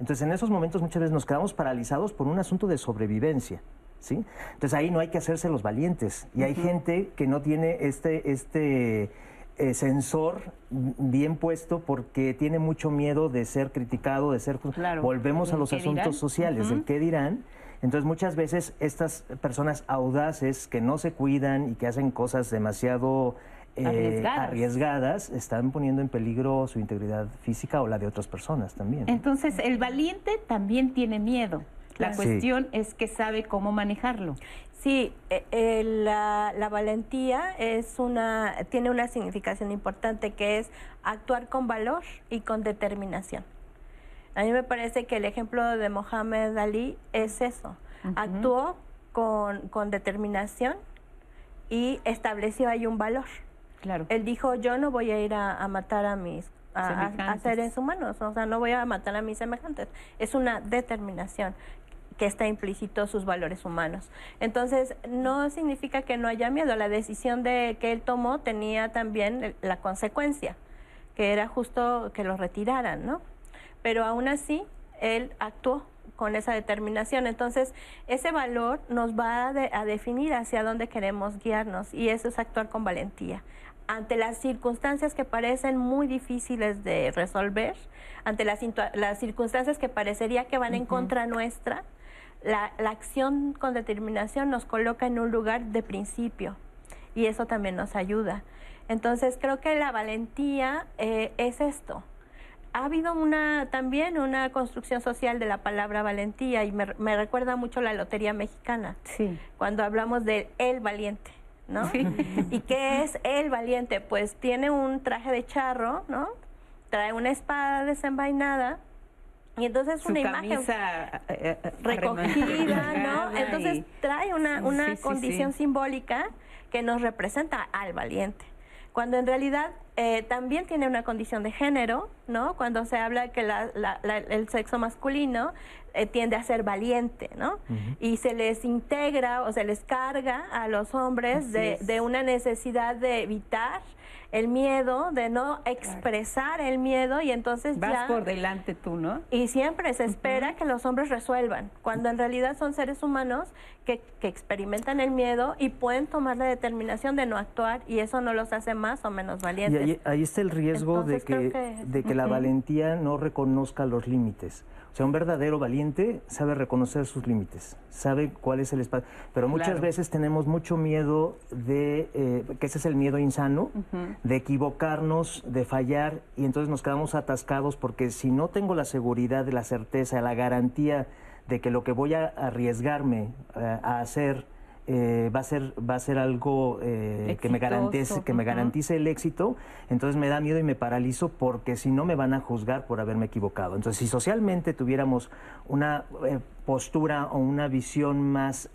Speaker 5: Entonces en esos momentos muchas veces nos quedamos paralizados por un asunto de sobrevivencia. ¿Sí? Entonces ahí no hay que hacerse los valientes. Y hay gente que no tiene este, este eh, sensor bien puesto porque tiene mucho miedo de ser criticado, de ser... Volvemos a los asuntos sociales, el qué dirán. Entonces muchas veces estas personas audaces que no se cuidan y que hacen cosas demasiado eh, arriesgadas. están poniendo en peligro su integridad física o la de otras personas también.
Speaker 2: Entonces, el valiente también tiene miedo. La cuestión es que sabe cómo manejarlo.
Speaker 6: Sí, eh, la, la, valentía es una, tiene una significación importante que es actuar con valor y con determinación. A mí me parece que el ejemplo de Mohamed Ali es eso. Actuó con, con determinación y estableció ahí un valor. Él dijo, yo no voy a ir a, matar a mis a, seres humanos, o sea, no voy a matar a mis semejantes. Es una determinación que está implícito sus valores humanos. Entonces, no significa que no haya miedo. La decisión de que él tomó tenía también la consecuencia, que era justo que lo retiraran, ¿no? Pero aún así, él actuó con esa determinación. Entonces, ese valor nos va a definir hacia dónde queremos guiarnos y eso es actuar con valentía ante las circunstancias que parecen muy difíciles de resolver, ante las, las circunstancias que parecería que van en contra nuestra, la, acción con determinación nos coloca en un lugar de principio y eso también nos ayuda. Entonces creo que la valentía eh, es esto. Ha habido una también una construcción social de la palabra valentía y me, me recuerda mucho la lotería mexicana. Sí. Cuando hablamos de el valiente ¿no? ¿Y qué es el valiente? Pues tiene un traje de charro, ¿no? Trae una espada desenvainada y entonces una imagen eh, eh, recogida, ¿no? Entonces trae una, una condición simbólica que nos representa al valiente. Cuando en realidad eh, también tiene una condición de género, ¿no? Cuando se habla que el sexo masculino eh, tiende a ser valiente, ¿no? Y se les integra o se les carga a los hombres de, de, una necesidad de evitar el miedo, de no expresar el miedo y entonces
Speaker 2: Vas por delante tú, ¿no?
Speaker 6: Y siempre se espera que los hombres resuelvan, cuando en realidad son seres humanos que, que, experimentan el miedo y pueden tomar la determinación de no actuar y eso no los hace más o menos valientes.
Speaker 5: Y ahí, está el riesgo de que, de que la valentía no reconozca los límites. O sea, un verdadero valiente sabe reconocer sus límites, sabe cuál es el espacio. Pero muchas veces tenemos mucho miedo de, eh, que ese es el miedo insano, de equivocarnos, de fallar, y entonces nos quedamos atascados porque si no tengo la seguridad, la certeza, la garantía de que lo que voy a arriesgarme eh, a hacer eh, va a ser va a ser algo eh, que me garantice que me garantice el éxito. Entonces me da miedo y me paralizo porque si no me van a juzgar por haberme equivocado. Entonces si socialmente tuviéramos una eh, postura o una visión más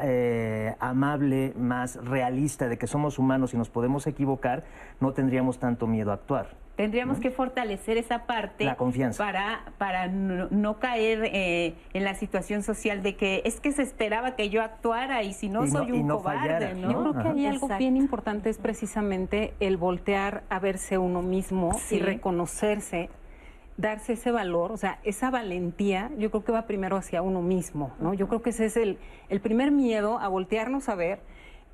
Speaker 5: amable más realista de que somos humanos y nos podemos equivocar no tendríamos tanto miedo a actuar
Speaker 2: Tendríamos que fortalecer esa parte.
Speaker 5: La confianza.
Speaker 2: Para, para no, caer eh, en la situación social de que es que se esperaba que yo actuara y si no soy un cobarde, ¿no?
Speaker 4: Yo creo que hay algo bien importante es precisamente el voltear a verse uno mismo y reconocerse darse ese valor, o sea, esa valentía, yo creo que va primero hacia uno mismo, ¿no? Yo creo que ese es el, el primer miedo a voltearnos a ver,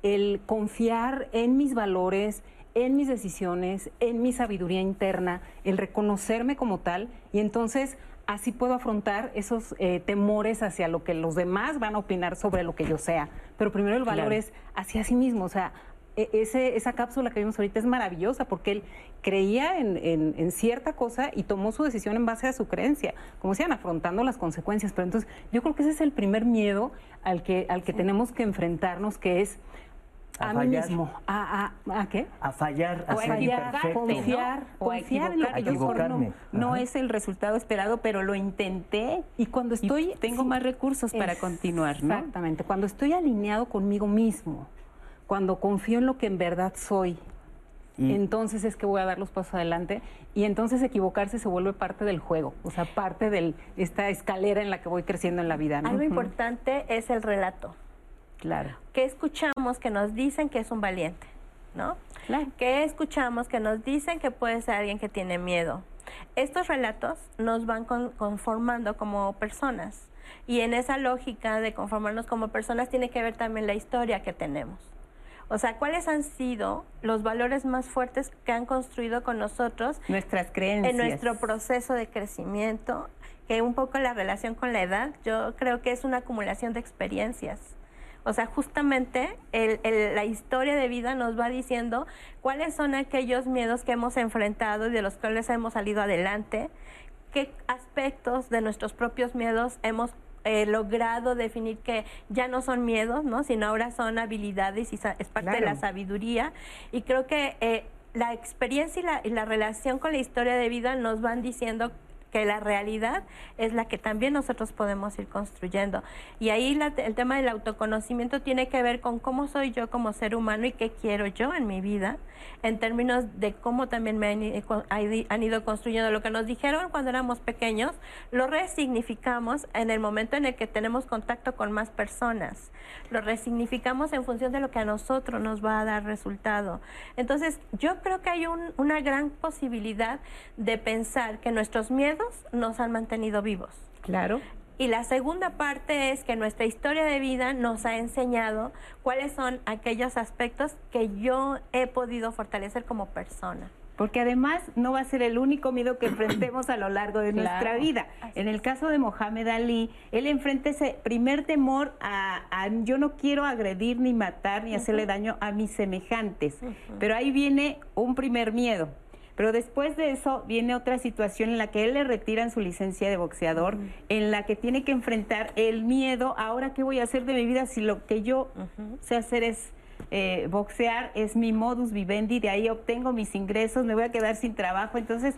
Speaker 4: el confiar en mis valores, en mis decisiones, en mi sabiduría interna, el reconocerme como tal y entonces así puedo afrontar esos eh, temores hacia lo que los demás van a opinar sobre lo que yo sea. Pero primero el valor es hacia sí mismo, o sea, e, ese, esa cápsula que vimos ahorita es maravillosa porque él creía en, cierta cosa y tomó su decisión en base a su creencia, como decían, afrontando las consecuencias. Pero entonces yo creo que ese es el primer miedo al que, al que tenemos que enfrentarnos, que es a, mí mismo. ¿A, a, qué?
Speaker 5: A fallar,
Speaker 2: a, fallar, confiar, confiar en lo que yo no, no es el resultado esperado, pero lo intenté y cuando estoy tengo más recursos para continuar, ¿no?
Speaker 4: Exactamente, cuando estoy alineado conmigo mismo, cuando confío en lo que en verdad soy, entonces es que voy a dar los pasos adelante y entonces equivocarse se vuelve parte del juego, o sea, parte de esta escalera en la que voy creciendo en la vida.
Speaker 6: Algo importante es el relato.
Speaker 4: Claro.
Speaker 6: Que escuchamos que nos dicen que es un valiente, ¿no? Claro. Que escuchamos que nos dicen que puede ser alguien que tiene miedo. Estos relatos nos van conformando como personas y en esa lógica de conformarnos como personas tiene que ver también la historia que tenemos. O sea, ¿cuáles han sido los valores más fuertes que han construido con nosotros?
Speaker 2: Nuestras creencias.
Speaker 6: En nuestro proceso de crecimiento, que un poco la relación con la edad, yo creo que es una acumulación de experiencias. O sea, justamente la historia de vida nos va diciendo cuáles son aquellos miedos que hemos enfrentado y de los cuales hemos salido adelante, qué aspectos de nuestros propios miedos hemos eh, logrado definir que ya no son miedos, ¿no? sino ahora son habilidades y es parte de la sabiduría. Y creo que eh, la experiencia y la, y la relación con la historia de vida nos van diciendo que la realidad es la que también nosotros podemos ir construyendo. Y ahí el tema del autoconocimiento tiene que ver con cómo soy yo como ser humano y qué quiero yo en mi vida, en términos de cómo también me han, ido construyendo lo que nos dijeron cuando éramos pequeños, lo resignificamos en el momento en el que tenemos contacto con más personas, lo resignificamos en función de lo que a nosotros nos va a dar resultado. Entonces, yo creo que hay una gran posibilidad de pensar que nuestros miedos nos han mantenido vivos.
Speaker 2: Claro.
Speaker 6: Y la segunda parte es que nuestra historia de vida nos ha enseñado cuáles son aquellos aspectos que yo he podido fortalecer como persona.
Speaker 2: Porque además no va a ser el único miedo que enfrentemos a lo largo de nuestra vida. En el caso de Mohamed Ali, él enfrenta ese primer temor a, yo no quiero agredir ni matar ni hacerle daño a mis semejantes. Pero ahí viene un primer miedo, pero después de eso viene otra situación en la que él le retiran su licencia de boxeador, en la que tiene que enfrentar el miedo, ahora qué voy a hacer de mi vida si lo que yo sé hacer es eh, boxear, es mi modus vivendi, de ahí obtengo mis ingresos, me voy a quedar sin trabajo, entonces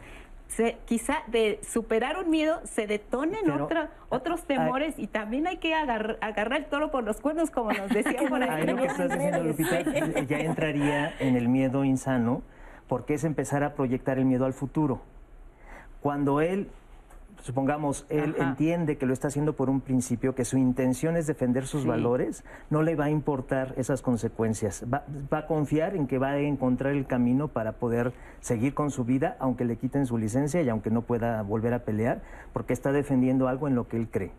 Speaker 2: se, quizá de superar un miedo se detonen otros temores y también hay que agarrar, agarrar, el toro por los cuernos, como nos decía por ahí.
Speaker 5: lo que estás diciendo, Lupita, ya entraría en el miedo insano porque es empezar a proyectar el miedo al futuro. Cuando él, supongamos, él entiende que lo está haciendo por un principio, que su intención es defender sus valores, no le va a importar esas consecuencias. Va, a confiar en que va a encontrar el camino para poder seguir con su vida, aunque le quiten su licencia y aunque no pueda volver a pelear, porque está defendiendo algo en lo que él cree.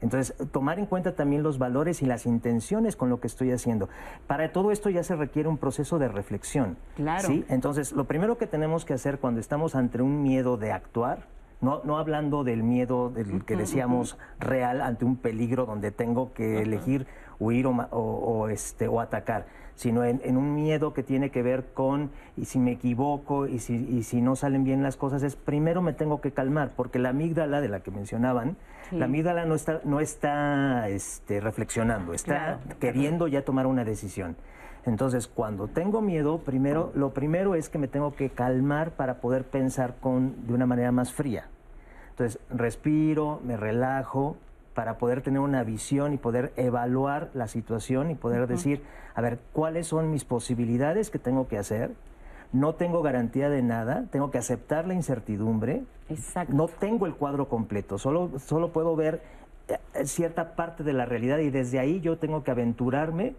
Speaker 5: Entonces, tomar en cuenta también los valores y las intenciones con lo que estoy haciendo. Para todo esto ya se requiere un proceso de reflexión.
Speaker 2: Claro.
Speaker 5: ¿sí? Entonces, lo primero que tenemos que hacer cuando estamos ante un miedo de actuar, no, no hablando del miedo del que decíamos real ante un peligro donde tengo que elegir huir o, este, o atacar, sino en, un miedo que tiene que ver con, y si me equivoco, y si, y si no salen bien las cosas, es primero me tengo que calmar, porque la amígdala de la que mencionaban, la amígdala no está, no está este, reflexionando, está queriendo ya tomar una decisión. Entonces, cuando tengo miedo, primero, lo primero es que me tengo que calmar para poder pensar con, de una manera más fría. Entonces, respiro, me relajo, para poder tener una visión y poder evaluar la situación y poder decir, a ver, cuáles son mis posibilidades que tengo que hacer, no tengo garantía de nada, tengo que aceptar la incertidumbre.
Speaker 2: Exacto.
Speaker 5: No tengo el cuadro completo, solo, solo puedo ver eh, cierta parte de la realidad y desde ahí yo tengo que aventurarme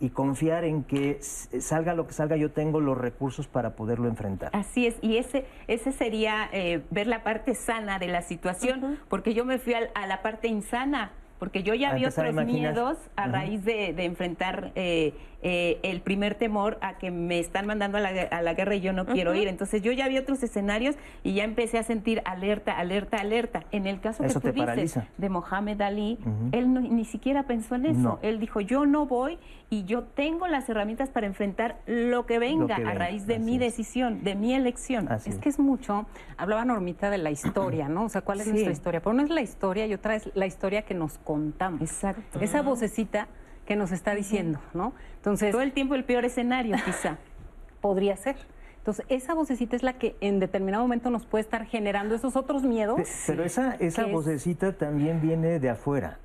Speaker 5: y confiar en que salga lo que salga, yo tengo los recursos para poderlo enfrentar.
Speaker 2: Así es, y ese, ese sería eh, ver la parte sana de la situación, porque yo me fui a la parte insana porque yo ya vi otros miedos a raíz de, enfrentar eh, eh, el primer temor a que me están mandando a la, guerra y yo no quiero ir. Entonces yo ya vi otros escenarios y ya empecé a sentir alerta, alerta, alerta. En el caso que tú dices de Mohamed Ali, él ni siquiera pensó en eso. Él dijo, yo no voy y yo tengo las herramientas para enfrentar lo que venga, a raíz de mi decisión, de mi elección.
Speaker 4: es que es mucho, hablaba Normita de la historia, ¿no? O sea, ¿cuál es nuestra historia? Pero no es la historia y otra es la historia que nos contamos.
Speaker 2: Exacto.
Speaker 4: Esa vocecita que nos está diciendo, ¿no?
Speaker 2: Entonces, todo el tiempo el peor escenario, quizá.
Speaker 4: Podría ser. Entonces, esa vocecita es la que en determinado momento nos puede estar generando esos otros miedos.
Speaker 5: Pero esa, esa vocecita también viene de afuera.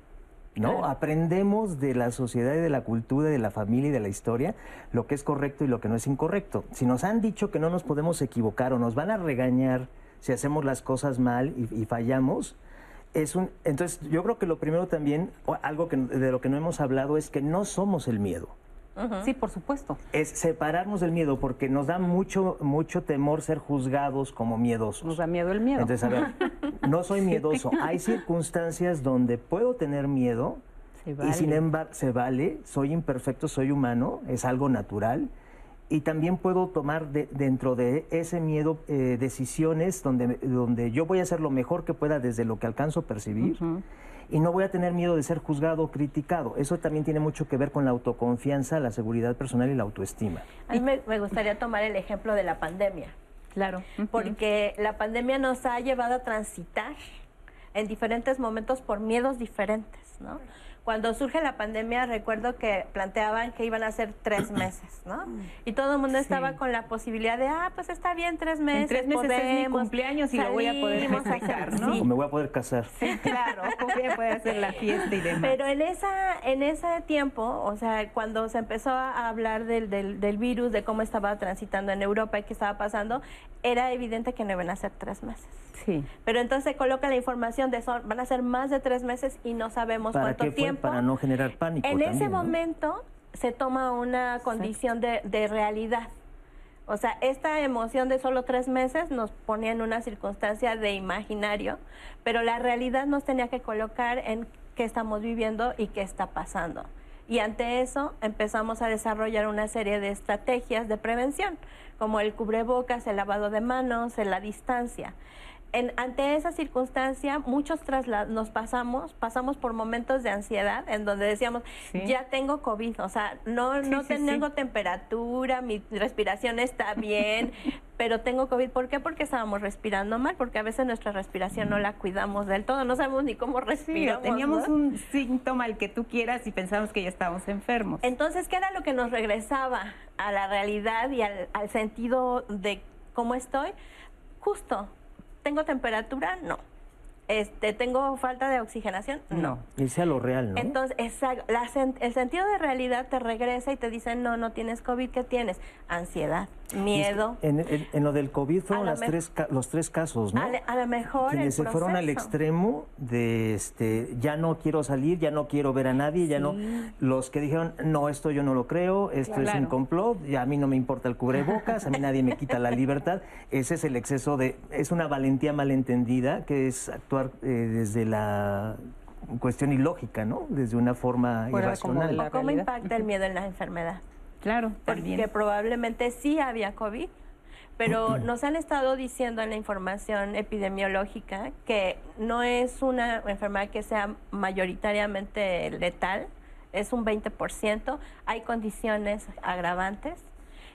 Speaker 5: ¿no? Aprendemos de la sociedad y de la cultura, de la familia y de la historia lo que es correcto y lo que no es incorrecto. Si nos han dicho que no nos podemos equivocar o nos van a regañar si hacemos las cosas mal y fallamos, es un, entonces yo creo que lo primero también, algo que, de lo que no hemos hablado es que no somos el miedo.
Speaker 4: Sí, por supuesto.
Speaker 5: Es separarnos del miedo porque nos da mucho, mucho temor ser juzgados como miedosos.
Speaker 4: Nos da miedo el miedo.
Speaker 5: Entonces, a ver, no soy miedoso. Hay circunstancias donde puedo tener miedo y sin embargo se vale, soy imperfecto, soy humano, es algo natural y también puedo tomar dentro de ese miedo eh, decisiones donde, donde yo voy a hacer lo mejor que pueda desde lo que alcanzo a percibir y no voy a tener miedo de ser juzgado o criticado. Eso también tiene mucho que ver con la autoconfianza, la seguridad personal y la autoestima.
Speaker 6: A mí me, gustaría tomar el ejemplo de la pandemia.
Speaker 2: Claro.
Speaker 6: Porque la pandemia nos ha llevado a transitar en diferentes momentos por miedos diferentes, ¿no? Cuando surge la pandemia, recuerdo que planteaban que iban a ser tres meses, ¿no? Y todo el mundo estaba con la posibilidad de, ah, pues está bien, tres meses.
Speaker 2: tres meses podemos, es mi cumpleaños y lo voy a poder
Speaker 5: festejar, ¿no? O me voy a poder casar.
Speaker 2: Sí, claro, voy a poder hacer la fiesta y demás.
Speaker 6: Pero en, esa, en ese tiempo, o sea, cuando se empezó a hablar del, del, del virus, de cómo estaba transitando en Europa y qué estaba pasando, era evidente que no iban a ser tres meses.
Speaker 2: Sí.
Speaker 6: Pero entonces se coloca la información de son, van a ser más de tres meses y no sabemos cuánto tiempo.
Speaker 5: Para no generar pánico.
Speaker 6: En ese momento se toma una condición de, de, realidad. O sea, esta emoción de solo tres meses nos ponía en una circunstancia de imaginario, pero la realidad nos tenía que colocar en qué estamos viviendo y qué está pasando. Y ante eso empezamos a desarrollar una serie de estrategias de prevención, como el cubrebocas, el lavado de manos, la distancia ante esa circunstancia, muchos nos pasamos, pasamos por momentos de ansiedad en donde decíamos, ya tengo COVID, o sea, no, no tengo temperatura, mi respiración está bien, pero tengo COVID. ¿Por qué? Porque estábamos respirando mal, porque a veces nuestra respiración no la cuidamos del todo, no sabemos ni cómo respirar.
Speaker 2: teníamos un síntoma el que tú quieras y pensamos que ya estábamos enfermos.
Speaker 6: Entonces, ¿qué era lo que nos regresaba a la realidad y al, al sentido de cómo estoy? Justo ¿Tengo temperatura? No. Este, ¿Tengo falta de oxigenación? No.
Speaker 5: Irse a lo real, ¿no?
Speaker 6: Entonces, el sentido de realidad te regresa y te dicen, no, no tienes COVID, ¿qué tienes? Ansiedad, miedo.
Speaker 5: En, lo del COVID fueron las tres, los tres casos, ¿no?
Speaker 6: A, lo mejor
Speaker 5: Quienes se fueron al extremo de, este, ya no quiero salir, ya no quiero ver a nadie, ya no... Los que dijeron, no, esto yo no lo creo, esto es un complot, ya a mí no me importa el cubrebocas, a mí nadie me quita la libertad. Ese es el exceso de... Es una valentía malentendida, que es actuar eh, desde la cuestión ilógica, ¿no? Desde una forma irracional.
Speaker 6: ¿Cómo impacta el miedo en la enfermedad?
Speaker 2: Claro,
Speaker 6: porque probablemente sí había COVID, pero nos han estado diciendo en la información epidemiológica que no es una enfermedad que sea mayoritariamente letal, es un 20%, hay condiciones agravantes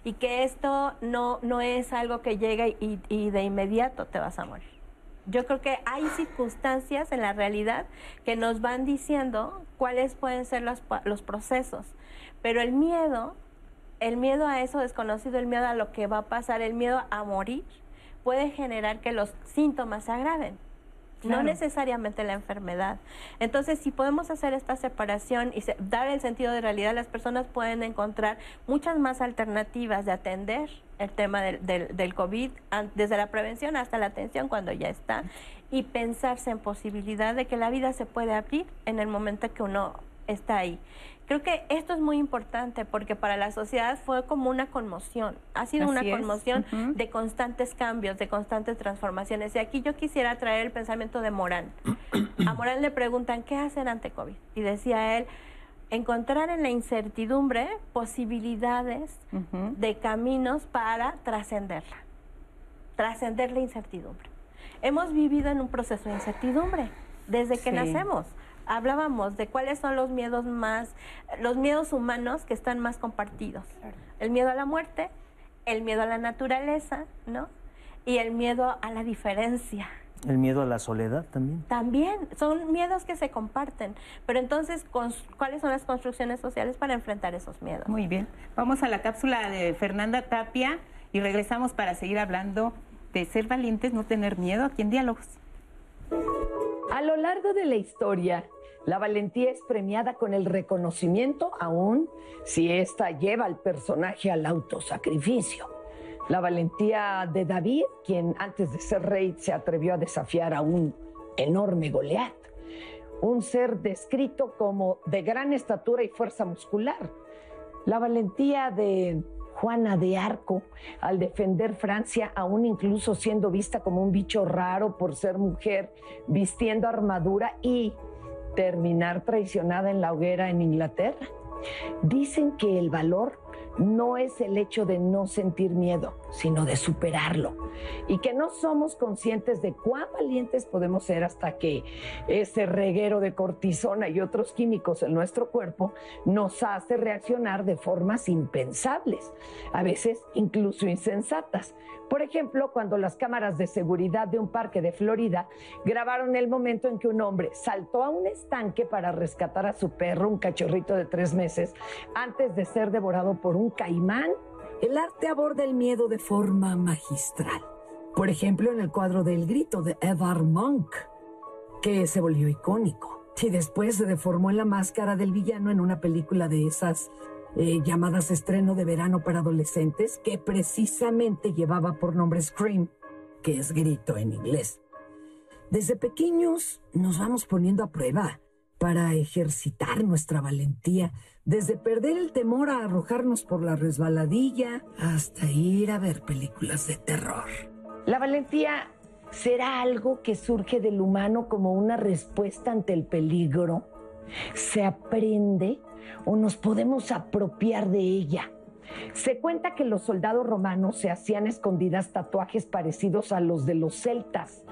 Speaker 6: y que esto no, no es algo que llega y, y de inmediato te vas a morir. Yo creo que hay circunstancias en la realidad que nos van diciendo cuáles pueden ser los, los procesos, pero el miedo el miedo a eso desconocido, el miedo a lo que va a pasar, el miedo a morir, puede generar que los síntomas se agraven. No necesariamente la enfermedad. Entonces, si podemos hacer esta separación y dar el sentido de realidad, las personas pueden encontrar muchas más alternativas de atender el tema del, del, del COVID, desde la prevención hasta la atención cuando ya está, y pensarse en posibilidad de que la vida se puede abrir en el momento que uno está ahí. Creo que esto es muy importante porque para la sociedad fue como una conmoción, ha sido una
Speaker 2: Así es.
Speaker 6: conmoción
Speaker 2: Ujú.
Speaker 6: de constantes cambios, de constantes transformaciones. Y aquí yo quisiera traer el pensamiento de Morán. A Morán le preguntan, ¿qué hacer ante COVID? Y decía él, encontrar en la incertidumbre posibilidades
Speaker 2: Ujú.
Speaker 6: de caminos para trascenderla, trascender la incertidumbre. Hemos vivido en un proceso de incertidumbre desde que
Speaker 2: Sí.
Speaker 6: nacemos. Hablábamos de cuáles son los miedos más, los miedos humanos que están más compartidos. El miedo a la muerte, el miedo a la naturaleza, ¿no? Y el miedo a la diferencia.
Speaker 5: El miedo a la soledad también.
Speaker 6: También son miedos que se comparten. Pero entonces, ¿cuáles son las construcciones sociales para enfrentar esos miedos?
Speaker 2: Muy bien. Vamos a la cápsula de Fernanda Tapia y regresamos para seguir hablando de ser valientes, no tener miedo aquí en Diálogos.
Speaker 9: A lo largo de la historia, la valentía es premiada con el reconocimiento, aun si ésta lleva al personaje al autosacrificio. La valentía de David, quien antes de ser rey se atrevió a desafiar a un enorme Goliat, un ser descrito como de gran estatura y fuerza muscular. La valentía de Juana de Arco al defender Francia, aún incluso siendo vista como un bicho raro por ser mujer, vistiendo armadura y terminar traicionada en la hoguera en Inglaterra. Dicen que el valor no es el hecho de no sentir miedo, sino de superarlo. Y que no somos conscientes de cuán valientes podemos ser hasta que ese reguero de cortisona y otros químicos en nuestro cuerpo nos hace reaccionar de formas impensables, a veces incluso insensatas. Por ejemplo, cuando las cámaras de seguridad de un parque de Florida grabaron el momento en que un hombre saltó a un estanque para rescatar a su perro, un cachorrito de tres meses, antes de ser devorado por un caimán.
Speaker 10: El arte aborda el miedo de forma magistral. Por ejemplo, en el cuadro del grito de Edvard Munch, que se volvió icónico. Y después se deformó en la máscara del villano en una película de esas eh, llamadas estreno de verano para adolescentes, que precisamente llevaba por nombre Scream, que es grito en inglés. Desde pequeños nos vamos poniendo a prueba para ejercitar nuestra valentía, desde perder el temor a arrojarnos por la resbaladilla hasta ir a ver películas de terror.
Speaker 9: La valentía será algo que surge del humano como una respuesta ante el peligro. Se aprende o nos podemos apropiar de ella. Se cuenta que los soldados romanos se hacían escondidas tatuajes parecidos a los de los celtas,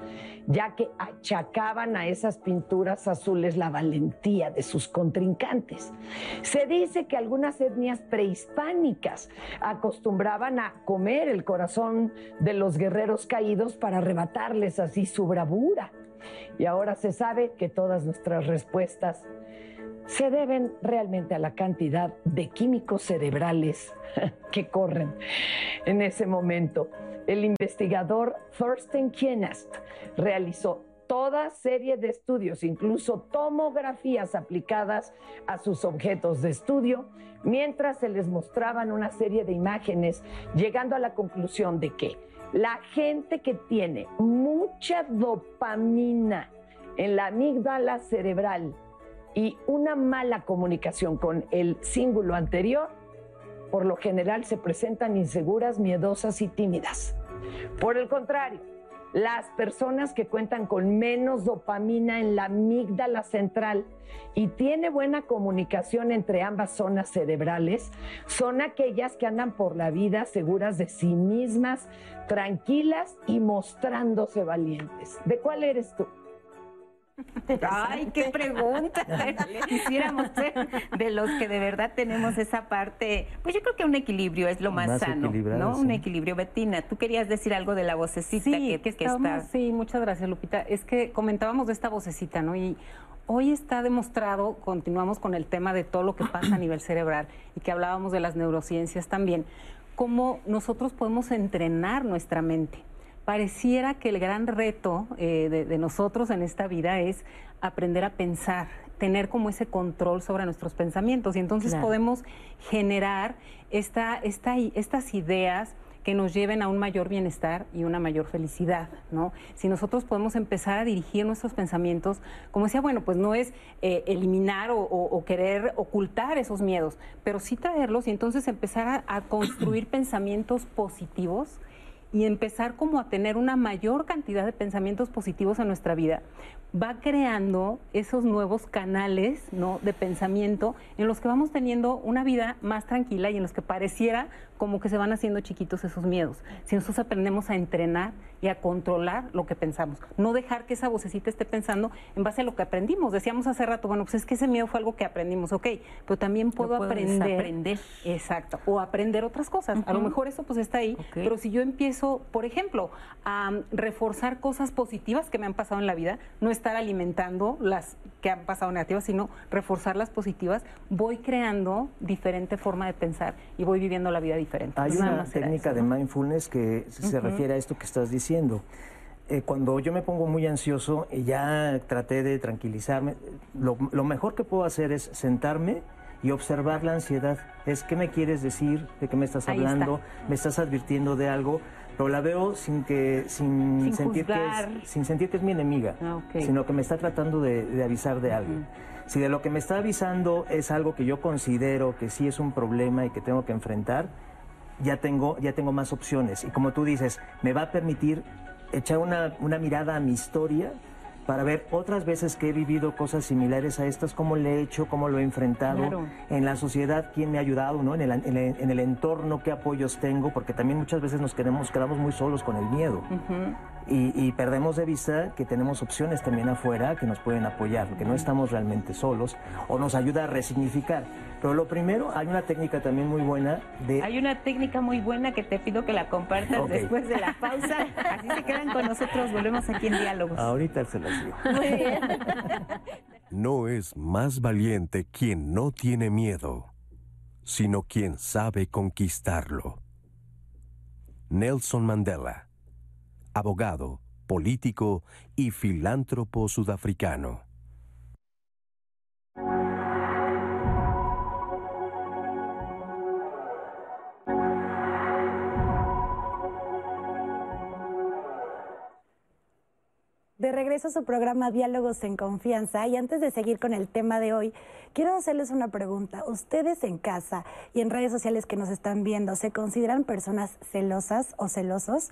Speaker 9: ya que achacaban a esas pinturas azules la valentía de sus contrincantes. Se dice que algunas etnias prehispánicas acostumbraban a comer el corazón de los guerreros caídos para arrebatarles así su bravura. Y ahora se sabe que todas nuestras respuestas se deben realmente a la cantidad de químicos cerebrales que corren en ese momento. El investigador Thorsten Kienast realizó toda serie de estudios, incluso tomografías aplicadas a sus objetos de estudio, mientras se les mostraban una serie de imágenes, llegando a la conclusión de que la gente que tiene mucha dopamina en la amígdala cerebral y una mala comunicación con el cíngulo anterior, por lo general se presentan inseguras, miedosas y tímidas. Por el contrario, las personas que cuentan con menos dopamina en la amígdala central y tiene buena comunicación entre ambas zonas cerebrales son aquellas que andan por la vida seguras de sí mismas, tranquilas y mostrándose valientes. ¿De cuál eres tú?
Speaker 2: Ay, qué pregunta. Quisiéramos ser de los que de verdad tenemos esa parte. Pues yo creo que un equilibrio es lo más,
Speaker 5: Más
Speaker 2: sano, ¿no?
Speaker 5: sí.
Speaker 2: Un equilibrio. Betina, tú querías decir algo de la vocecita
Speaker 4: Sí,
Speaker 2: que,
Speaker 4: que,
Speaker 2: que
Speaker 4: estamos-
Speaker 2: está.
Speaker 4: Sí, muchas gracias, Lupita. Es que comentábamos de esta vocecita, ¿no? Y hoy está demostrado, continuamos con el tema de todo lo que pasa a nivel cerebral y que hablábamos de las neurociencias también, cómo nosotros podemos entrenar nuestra mente. Pareciera que el gran reto eh, de, de nosotros en esta vida es aprender a pensar, tener como ese control sobre nuestros pensamientos y entonces
Speaker 2: Claro.
Speaker 4: podemos generar esta, esta- estas ideas que nos lleven a un mayor bienestar y una mayor felicidad, ¿no? Si nosotros podemos empezar a dirigir nuestros pensamientos, como decía, bueno, pues no es eh, eliminar o, querer ocultar esos miedos, pero sí traerlos y entonces empezar a construir pensamientos positivos y empezar como a tener una mayor cantidad de pensamientos positivos en nuestra vida, va creando esos nuevos canales ¿no? de pensamiento en los que vamos teniendo una vida más tranquila y en los que pareciera como que se van haciendo chiquitos esos miedos. Si nosotros aprendemos a entrenar y a controlar lo que pensamos, no dejar que esa vocecita esté pensando en base a lo que aprendimos. Decíamos hace rato, bueno, pues es que ese miedo fue algo que aprendimos, ok, pero también puedo, aprender.
Speaker 2: aprender.
Speaker 4: Exacto, o aprender otras cosas. A lo mejor eso pues está ahí, pero si yo empiezo, por ejemplo, a reforzar cosas positivas que me han pasado en la vida, no es estar alimentando las que han pasado negativas, sino reforzar las positivas, voy creando diferente forma de pensar y voy viviendo la vida diferente.
Speaker 5: Hay una técnica de mindfulness que se refiere a esto que estás diciendo. Eh, cuando yo me pongo muy ansioso y ya traté de tranquilizarme, lo, lo, mejor que puedo hacer es sentarme y observar la ansiedad. Es qué me quieres decir, de qué me estás hablando, me estás advirtiendo de algo pero la veo sin que sin, sentir que es, sin sentir que es mi enemiga, ah, sino que me está tratando de, avisar de algo. Si de lo que me está avisando es algo que yo considero que sí es un problema y que tengo que enfrentar, ya tengo ya tengo más opciones y como tú dices, me va a permitir echar una, una mirada a mi historia para ver otras veces que he vivido cosas similares a estas, cómo le he hecho, cómo lo he enfrentado, en la sociedad, quién me ha ayudado, ¿no? En el, en, el, entorno, qué apoyos tengo, porque también muchas veces nos quedamos, quedamos muy solos con el miedo. y, perdemos de vista que tenemos opciones también afuera que nos pueden apoyar, que no estamos realmente solos, o nos ayuda a resignificar. Pero lo primero, hay una técnica también muy buena de...
Speaker 2: Hay una técnica muy buena que te pido que la compartas después de la pausa. Así se quedan con nosotros, volvemos aquí en Diálogos.
Speaker 5: Ahorita se las digo.
Speaker 2: Muy bien.
Speaker 1: No es más valiente quien no tiene miedo, sino quien sabe conquistarlo. Nelson Mandela, abogado, político y filántropo sudafricano.
Speaker 3: De regreso a su programa Diálogos en Confianza y antes de seguir con el tema de hoy, quiero hacerles una pregunta. ¿Ustedes en casa y en redes sociales que nos están viendo se consideran personas celosas o celosos?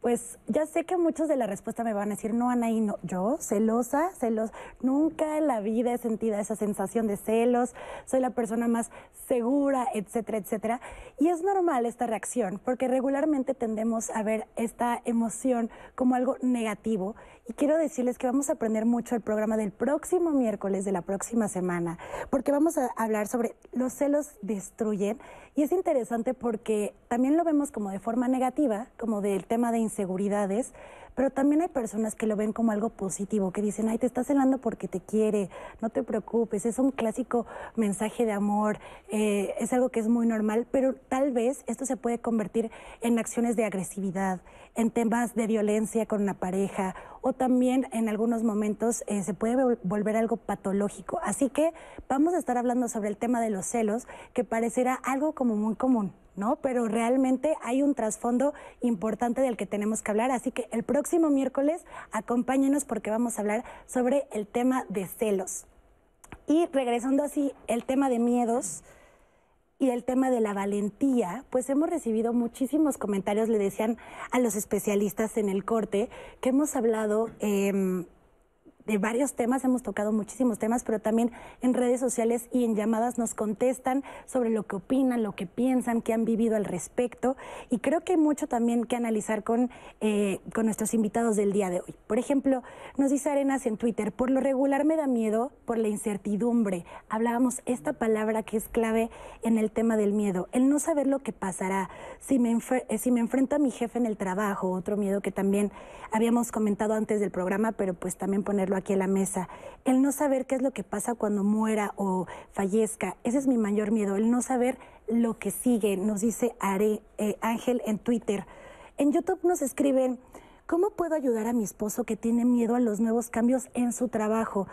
Speaker 3: Pues ya sé que muchos de la respuesta me van a decir, no, Anaí, no. Yo, celosa, celos, nunca en la vida he sentido esa sensación de celos, soy la persona más segura, etcétera, etcétera. Y es normal esta reacción, porque regularmente tendemos a ver esta emoción como algo negativo. Y quiero decirles que vamos a aprender mucho el programa del próximo miércoles de la próxima semana, porque vamos a hablar sobre los celos destruyen. Y es interesante porque también lo vemos como de forma negativa, como del tema de inseguridades, pero también hay personas que lo ven como algo positivo, que dicen, ay, te estás celando porque te quiere, no te preocupes, es un clásico mensaje de amor, eh, es algo que es muy normal, pero tal vez esto se puede convertir en acciones de agresividad, en temas de violencia con una pareja o también en algunos momentos eh, se puede volver algo patológico. Así que vamos a estar hablando sobre el tema de los celos, que parecerá algo como muy común. ¿no? Pero realmente hay un trasfondo importante del que tenemos que hablar, así que el próximo miércoles acompáñenos porque vamos a hablar sobre el tema de celos. Y regresando así, el tema de miedos y el tema de la valentía, pues hemos recibido muchísimos comentarios, le decían a los especialistas en el corte, que hemos hablado... Eh, de varios temas, hemos tocado muchísimos temas, pero también en redes sociales y en llamadas nos contestan sobre lo que opinan, lo que piensan, qué han vivido al respecto. Y creo que hay mucho también que analizar con, eh, con nuestros invitados del día de hoy. Por ejemplo, nos dice Arenas en Twitter, por lo regular me da miedo por la incertidumbre. Hablábamos esta palabra que es clave en el tema del miedo, el no saber lo que pasará, si me, eh, si me enfrento a mi jefe en el trabajo, otro miedo que también habíamos comentado antes del programa, pero pues también ponerlo aquí en la mesa. El no saber qué es lo que pasa cuando muera o fallezca. Ese es mi mayor miedo, el no saber lo que sigue, nos dice Are, eh, Ángel en Twitter. En YouTube nos escriben, ¿cómo puedo ayudar a mi esposo que tiene miedo a los nuevos cambios en su trabajo?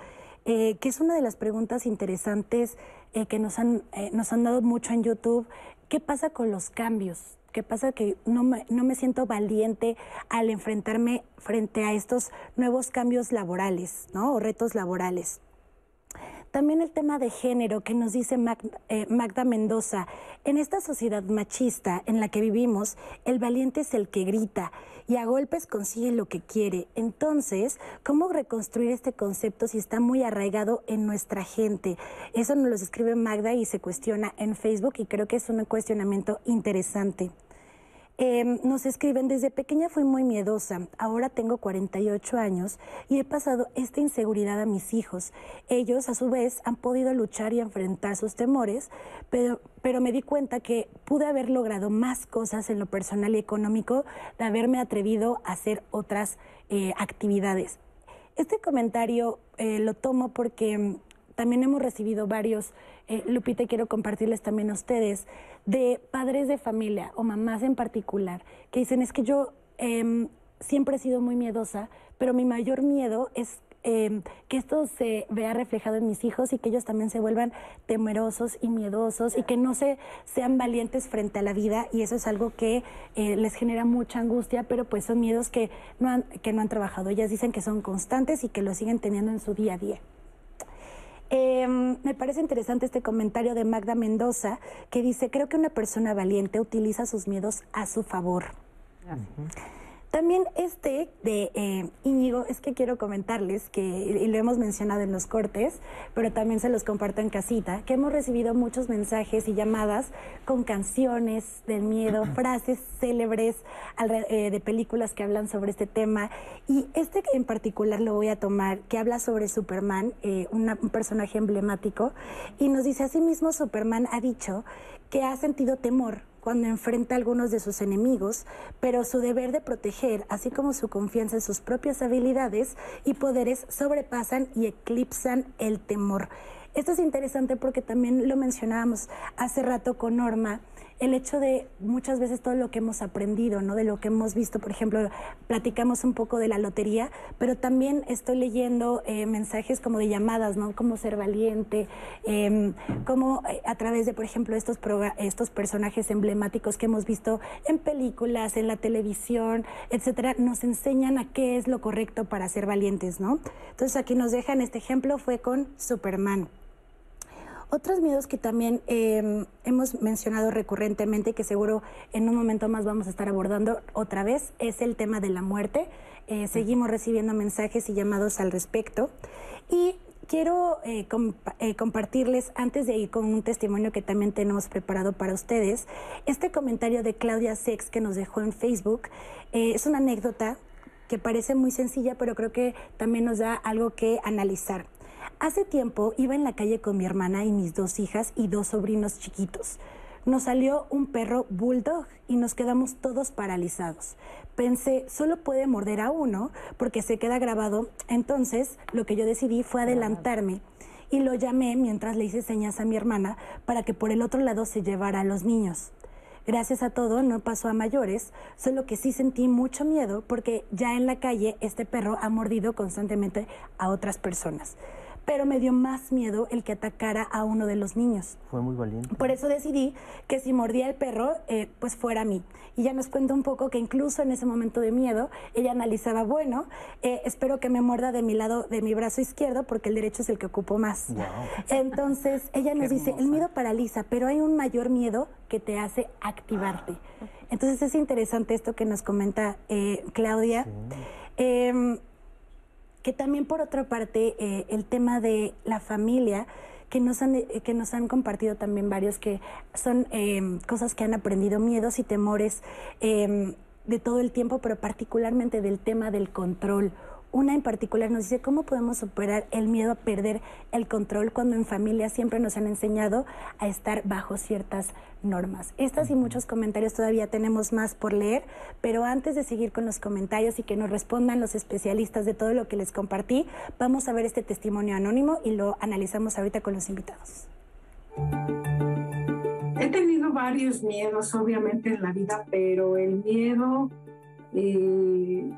Speaker 3: Eh, que es una de las preguntas interesantes eh, que nos han, nos han dado mucho en YouTube. ¿Qué pasa con los cambios? Que pasa que no me, no me siento valiente al enfrentarme frente a estos nuevos cambios laborales, ¿no? O retos laborales. También el tema de género que nos dice eh, Magda Mendoza. En esta sociedad machista en la que vivimos, el valiente es el que grita y a golpes consigue lo que quiere. Entonces, ¿cómo reconstruir este concepto si está muy arraigado en nuestra gente? Eso nos lo escribe Magda y se cuestiona en Facebook y creo que es un cuestionamiento interesante. Em, nos escriben, desde pequeña fui muy miedosa, ahora tengo 48 años y he pasado esta inseguridad a mis hijos. Ellos, a su vez, han podido luchar y enfrentar sus temores, pero, pero me di cuenta que pude haber logrado más cosas en lo personal y económico de haberme atrevido a hacer otras eh, actividades. Este comentario eh, lo tomo porque mm, también hemos recibido varios, eh, Lupita, quiero compartirles también a ustedes, de padres de familia o mamás en particular, que dicen, es que yo em, siempre he sido muy miedosa, pero mi mayor miedo es em, que esto se vea reflejado en mis hijos y que ellos también se vuelvan temerosos y miedosos y que no se, sean valientes frente a la vida y eso es algo que eh, les genera mucha angustia, pero pues son miedos que no, han, que no han trabajado. Ellas dicen que son constantes y que lo siguen teniendo en su día a día. Em, me parece interesante este comentario de Magda Mendoza que dice, creo que una persona valiente utiliza sus miedos a su favor. También este de eh, Íñigo, es que quiero comentarles que, y lo hemos mencionado en los cortes, pero también se los comparto en casita, que hemos recibido muchos mensajes y llamadas con canciones del miedo, frases célebres eh, de películas que hablan sobre este tema. Y este en particular lo voy a tomar, que habla sobre Superman, eh, un personaje emblemático, y nos dice, asimismo Superman ha dicho que ha sentido temor cuando enfrenta a algunos de sus enemigos, pero su deber de proteger, así como su confianza en sus propias habilidades y poderes, sobrepasan y eclipsan el temor. Esto es interesante porque también lo mencionábamos hace rato con Norma, el hecho de muchas veces todo lo que hemos aprendido, ¿no? De lo que hemos visto, por ejemplo, platicamos un poco de la lotería, pero también estoy leyendo eh, mensajes como de llamadas, ¿no? Cómo ser valiente, eh, cómo a través de, por ejemplo, estos, estos personajes emblemáticos que hemos visto en películas, en la televisión, etcétera, nos enseñan a qué es lo correcto para ser valientes, ¿no? Entonces aquí nos dejan este ejemplo fue con Superman. Otros miedos que también em, hemos mencionado recurrentemente y que seguro en un momento más vamos a estar abordando otra vez es el tema de la muerte. Eh, seguimos recibiendo mensajes y llamados al respecto. Y quiero eh, eh, compartirles, antes de ir con un testimonio que también tenemos preparado para ustedes, este comentario de Claudia Sex que nos dejó en Facebook. es una anécdota que parece muy sencilla, pero creo que también nos da algo que analizar. Hace tiempo iba en la calle con mi hermana y mis dos hijas y dos sobrinos chiquitos. Nos salió un perro bulldog y nos quedamos todos paralizados. Pensé, solo puede morder a uno porque se queda grabado. Entonces, lo que yo decidí fue adelantarme y lo llamé mientras le hice señas a mi hermana para que por el otro lado se llevara a los niños. Gracias a todo no pasó a mayores, solo que sí sentí mucho miedo porque ya en la calle este perro ha mordido constantemente a otras personas pero me dio más miedo el que atacara a uno de los niños.
Speaker 5: Fue muy valiente.
Speaker 3: Por eso decidí que si mordía el perro, eh, pues fuera a mí. Y ya nos cuenta un poco que incluso en ese momento de miedo, ella analizaba, bueno, eh, espero que me muerda de mi lado, de mi brazo izquierdo, porque el derecho es el que ocupo más. Entonces, ella nos dice, el miedo paraliza, pero hay un mayor miedo que te hace activarte. Entonces es interesante esto que nos comenta eh, Claudia. Em, que también por otra parte eh, el tema de la familia, que nos han, eh, que nos han compartido también varios, que son em, cosas que han aprendido, miedos y temores em, de todo el tiempo, pero particularmente del tema del control una en particular nos dice cómo podemos superar el miedo a perder el control cuando en familia siempre nos han enseñado a estar bajo ciertas normas. Estas y muchos comentarios todavía tenemos más por leer, pero antes de seguir con los comentarios y que nos respondan los especialistas de todo lo que les compartí, vamos a ver este testimonio anónimo y lo analizamos ahorita con los invitados.
Speaker 11: He tenido varios miedos, obviamente, en la vida, pero el miedo... Eh,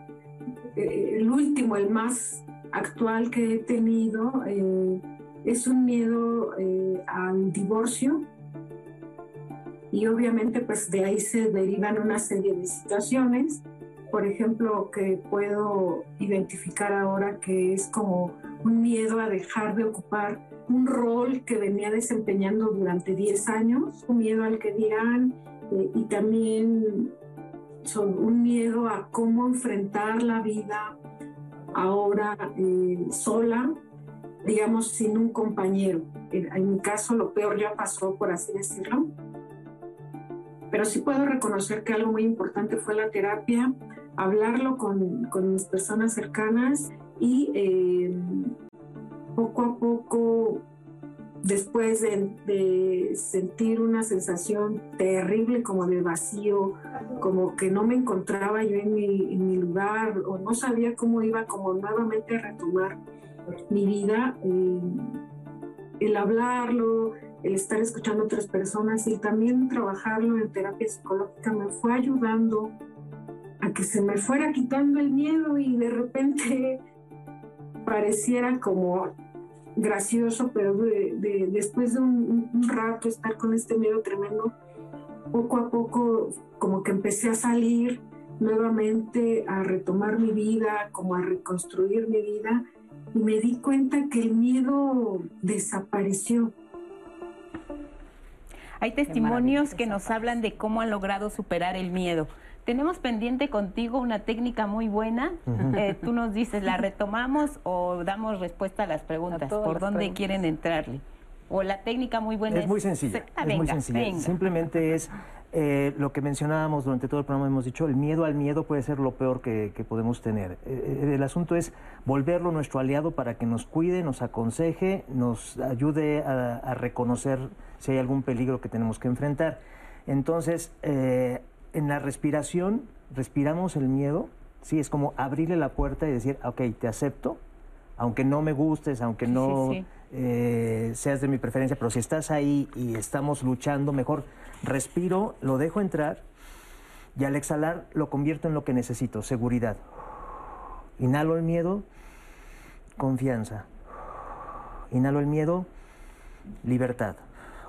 Speaker 11: el último, el más actual que he tenido, eh, es un miedo eh, al divorcio. Y obviamente pues de ahí se derivan una serie de situaciones, por ejemplo, que puedo identificar ahora que es como un miedo a dejar de ocupar un rol que venía desempeñando durante 10 años, un miedo al que dirán eh, y también son un miedo a cómo enfrentar la vida ahora eh, sola, digamos, sin un compañero. En, mi caso, lo peor ya pasó, por así decirlo. Pero sí puedo reconocer que algo muy importante fue la terapia, hablarlo con, con mis personas cercanas y eh, poco a poco después de, sentir una sensación terrible como de vacío, como que no me encontraba yo en mi, lugar o no sabía cómo iba como nuevamente a retomar mi vida, eh, el hablarlo, el estar escuchando a otras personas y también trabajarlo en terapia psicológica me fue ayudando a que se me fuera quitando el miedo y de repente pareciera como gracioso, pero de, después de un, rato estar con este miedo tremendo, poco a poco como que empecé a salir nuevamente a retomar mi vida, como a reconstruir mi vida, y me di cuenta que el miedo desapareció.
Speaker 2: Hay testimonios que nos hablan de cómo han logrado superar el miedo. Tenemos pendiente contigo una técnica muy buena. Eh, tú nos dices, ¿la retomamos o damos respuesta a las preguntas? ¿Por dónde quieren entrarle? O la técnica muy buena
Speaker 5: es... muy sencilla. Ah, es muy sencilla. Simplemente es eh, lo que mencionábamos durante todo el programa, hemos dicho, el miedo al miedo puede ser lo peor que, podemos tener. Eh, el asunto es volverlo nuestro aliado para que nos cuide, nos aconseje, nos ayude a, reconocer si hay algún peligro que tenemos que enfrentar. Entonces, en la respiración, respiramos el miedo, ¿sí? Es como abrirle la puerta y decir, ok, te acepto, aunque no me gustes, aunque no eh, seas de mi preferencia, pero si estás ahí y estamos luchando, mejor respiro, lo dejo entrar y al exhalar lo convierto en lo que necesito, seguridad. Inhalo el miedo, confianza. Inhalo el miedo, libertad.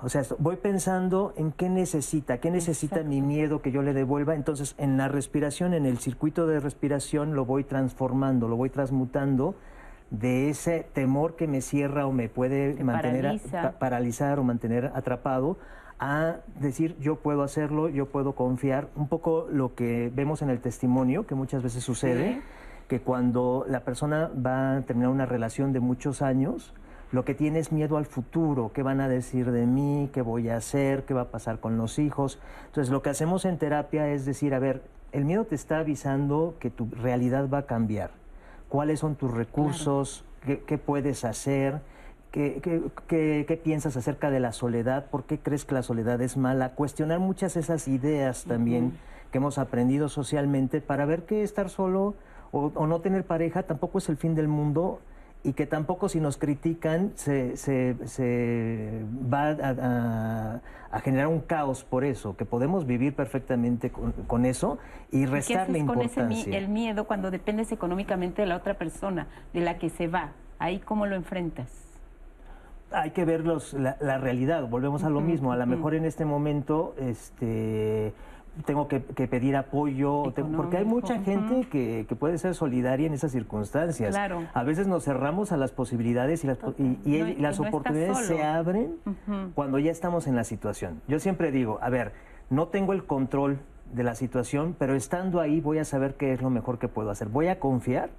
Speaker 5: O sea, voy pensando en qué necesita, qué necesita mi miedo que yo le devuelva. Entonces, en la respiración, en el circuito de respiración, lo voy transformando, lo voy transmutando de ese temor que me cierra o me puede mantener paralizar o mantener atrapado a decir yo puedo hacerlo, yo puedo confiar. Un poco lo que vemos en el testimonio, que muchas veces sucede, que cuando la persona va a terminar una relación de muchos años, lo que tiene es miedo al futuro, qué van a decir de mí, qué voy a hacer, qué va a pasar con los hijos. Entonces lo que hacemos en terapia es decir, a ver, el miedo te está avisando que tu realidad va a cambiar. ¿Cuáles son tus recursos? ¿Qué, puedes hacer? ¿Qué, qué, piensas acerca de la soledad? ¿Por qué crees que la soledad es mala? Cuestionar muchas de esas ideas también que hemos aprendido socialmente para ver que estar solo o, o no tener pareja tampoco es el fin del mundo y que tampoco si nos critican se, se, se va a, generar un caos por eso, que podemos vivir perfectamente con, eso y restarle importancia.
Speaker 2: con ese, el miedo cuando dependes económicamente de la otra persona, de la que se va? ¿Ahí cómo lo enfrentas?
Speaker 5: Hay que ver la, realidad, volvemos a lo mismo, a lo mejor en este momento... este tengo que, pedir apoyo, porque hay mucha gente que, puede ser solidaria en esas circunstancias. A veces nos cerramos a las posibilidades y las, y, las oportunidades se abren cuando ya estamos en la situación. Yo siempre digo, a ver, no tengo el control de la situación, pero estando ahí voy a saber qué es lo mejor que puedo hacer. Voy a confiar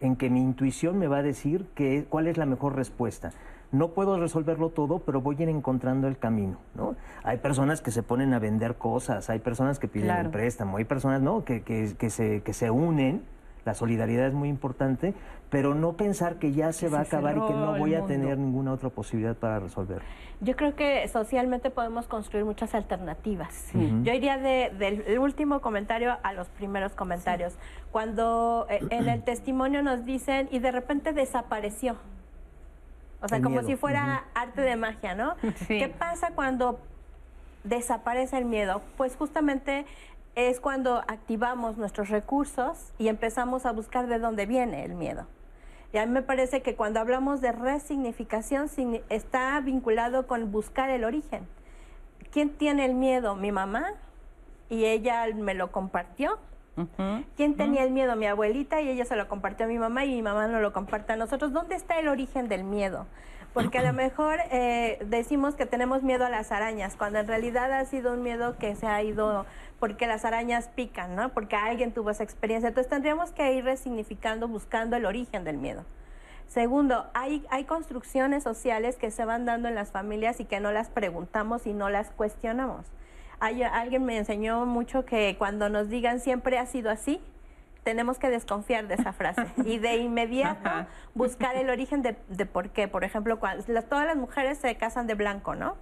Speaker 5: en que mi intuición me va a decir que, cuál es la mejor respuesta no puedo resolverlo todo, pero voy a ir encontrando el camino, ¿no? Hay personas que se ponen a vender cosas, hay personas que piden un préstamo, hay personas, ¿no? Que, que, se, que se unen, la solidaridad es muy importante, pero no pensar que ya se va a acabar y que no voy a tener ninguna otra posibilidad para resolver.
Speaker 6: Yo creo que socialmente podemos construir muchas alternativas. Yo iría del último comentario a los primeros comentarios. Cuando eh, en el testimonio nos dicen y de repente desapareció. O sea, como si fuera arte de magia, ¿no? ¿Qué pasa cuando desaparece el miedo? Pues justamente es cuando activamos nuestros recursos y empezamos a buscar de dónde viene el miedo. Y a mí me parece que cuando hablamos de resignificación está vinculado con buscar el origen. ¿quién tiene el miedo? Mi mamá, y ella me lo compartió. ¿Quién tenía el miedo? Mi abuelita y ella se lo compartió a mi mamá y mi mamá no lo comparte a nosotros. ¿Dónde está el origen del miedo? Porque a lo mejor eh, decimos que tenemos miedo a las arañas, cuando en realidad ha sido un miedo que se ha ido porque las arañas pican, ¿no? Porque alguien tuvo esa experiencia. Entonces tendríamos que ir resignificando, buscando el origen del miedo. Segundo, hay, hay construcciones sociales que se van dando en las familias y que no las preguntamos y no las cuestionamos. Hay, alguien me enseñó mucho que cuando nos digan siempre ha sido así, tenemos que desconfiar de esa frase y de inmediato buscar el origen de, de por qué. Por ejemplo, cuando, todas las mujeres se casan de blanco, ¿no?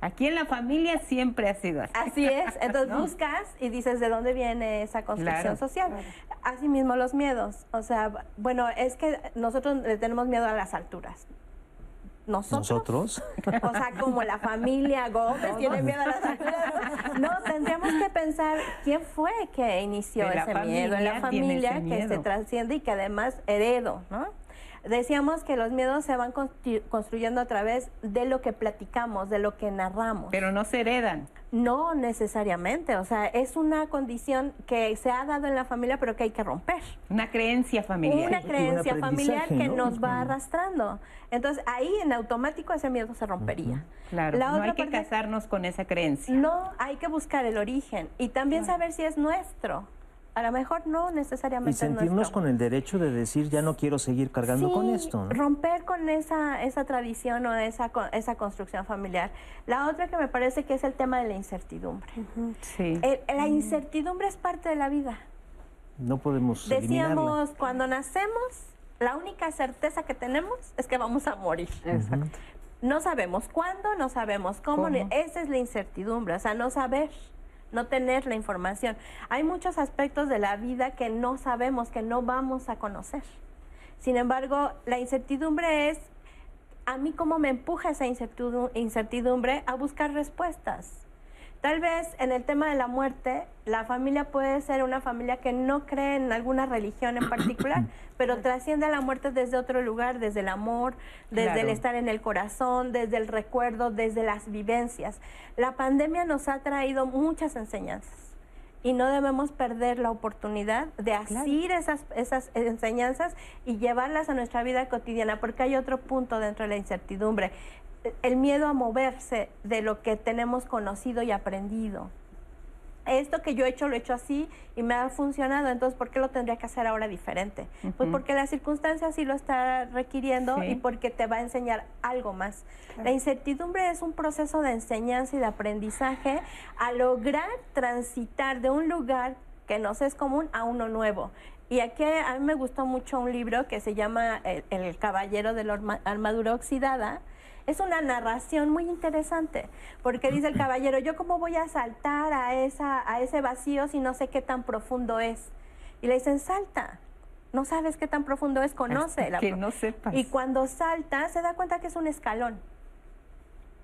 Speaker 2: Aquí en la familia siempre ha sido así.
Speaker 6: Así es. Entonces buscas y dices de dónde viene esa construcción social. Asimismo los miedos. O sea, bueno, es que nosotros le tenemos miedo a las alturas. ¿Nosotros? O sea, como la familia Gómez tiene miedo a las alturas. No, tendríamos que pensar quién fue que inició ese miedo en la familia que se trasciende y que además heredo, ¿no? Decíamos que los miedos se van construyendo a través de lo que platicamos, de lo que narramos.
Speaker 2: Pero no se heredan.
Speaker 6: No necesariamente, o sea, es una condición que se ha dado en la familia, pero que hay que romper.
Speaker 2: Una creencia familiar.
Speaker 6: Una creencia familiar que nos va arrastrando. Entonces, ahí en automático ese miedo se rompería.
Speaker 2: Claro, no hay que casarnos con esa creencia.
Speaker 6: No, hay que buscar el origen y también saber si es nuestro a lo mejor no necesariamente.
Speaker 5: Y sentirnos con el derecho de decir, ya no quiero seguir cargando con esto.
Speaker 6: Romper con esa, esa tradición o esa, esa construcción familiar. La otra que me parece que es el tema de la incertidumbre. sí. la incertidumbre es parte de la vida.
Speaker 5: No podemos.
Speaker 6: Decíamos, cuando nacemos, la única certeza que tenemos es que vamos a morir. Exacto. No sabemos cuándo, no sabemos cómo. Esa es la incertidumbre, o sea, no saber no tener la información. Hay muchos aspectos de la vida que no sabemos, que no vamos a conocer. Sin embargo, la incertidumbre es a mí cómo me empuja esa incertidumbre a buscar respuestas. Tal vez en el tema de la muerte, la familia puede ser una familia que no cree en alguna religión en particular, pero trasciende a la muerte desde otro lugar, desde el amor, desde el estar en el corazón, desde el recuerdo, desde las vivencias. La pandemia nos ha traído muchas enseñanzas y no debemos perder la oportunidad de asir esas, esas enseñanzas y llevarlas a nuestra vida cotidiana, porque hay otro punto dentro de la incertidumbre el miedo a moverse de lo que tenemos conocido y aprendido. Esto que yo he hecho lo he hecho así y me ha funcionado, entonces ¿por qué lo tendría que hacer ahora diferente? Pues porque la circunstancia sí lo está requiriendo y porque te va a enseñar algo más. La incertidumbre es un proceso de enseñanza y de aprendizaje a lograr transitar de un lugar que nos es común a uno nuevo. Y aquí a mí me gustó mucho un libro que se llama El, el Caballero de la Armadura Oxidada, es una narración muy interesante, porque dice el caballero, yo cómo voy a saltar a, esa, a ese vacío si no sé qué tan profundo es. Y le dicen, salta. No sabes qué tan profundo es, conoce.
Speaker 2: que no sepas.
Speaker 6: Y cuando salta, se da cuenta que es un escalón.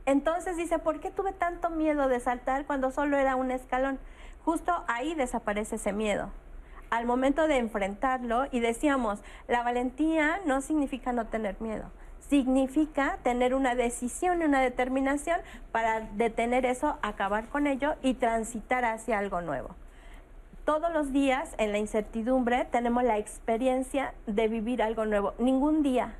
Speaker 6: Entonces dice, ¿por qué tuve tanto miedo de saltar cuando solo era un escalón? Justo ahí desaparece ese miedo. Al momento de enfrentarlo, y decíamos, la valentía no significa no tener miedo significa tener una decisión y una determinación para detener eso, acabar con ello y transitar hacia algo nuevo. Todos los días en la incertidumbre tenemos la experiencia de vivir algo nuevo. Ningún día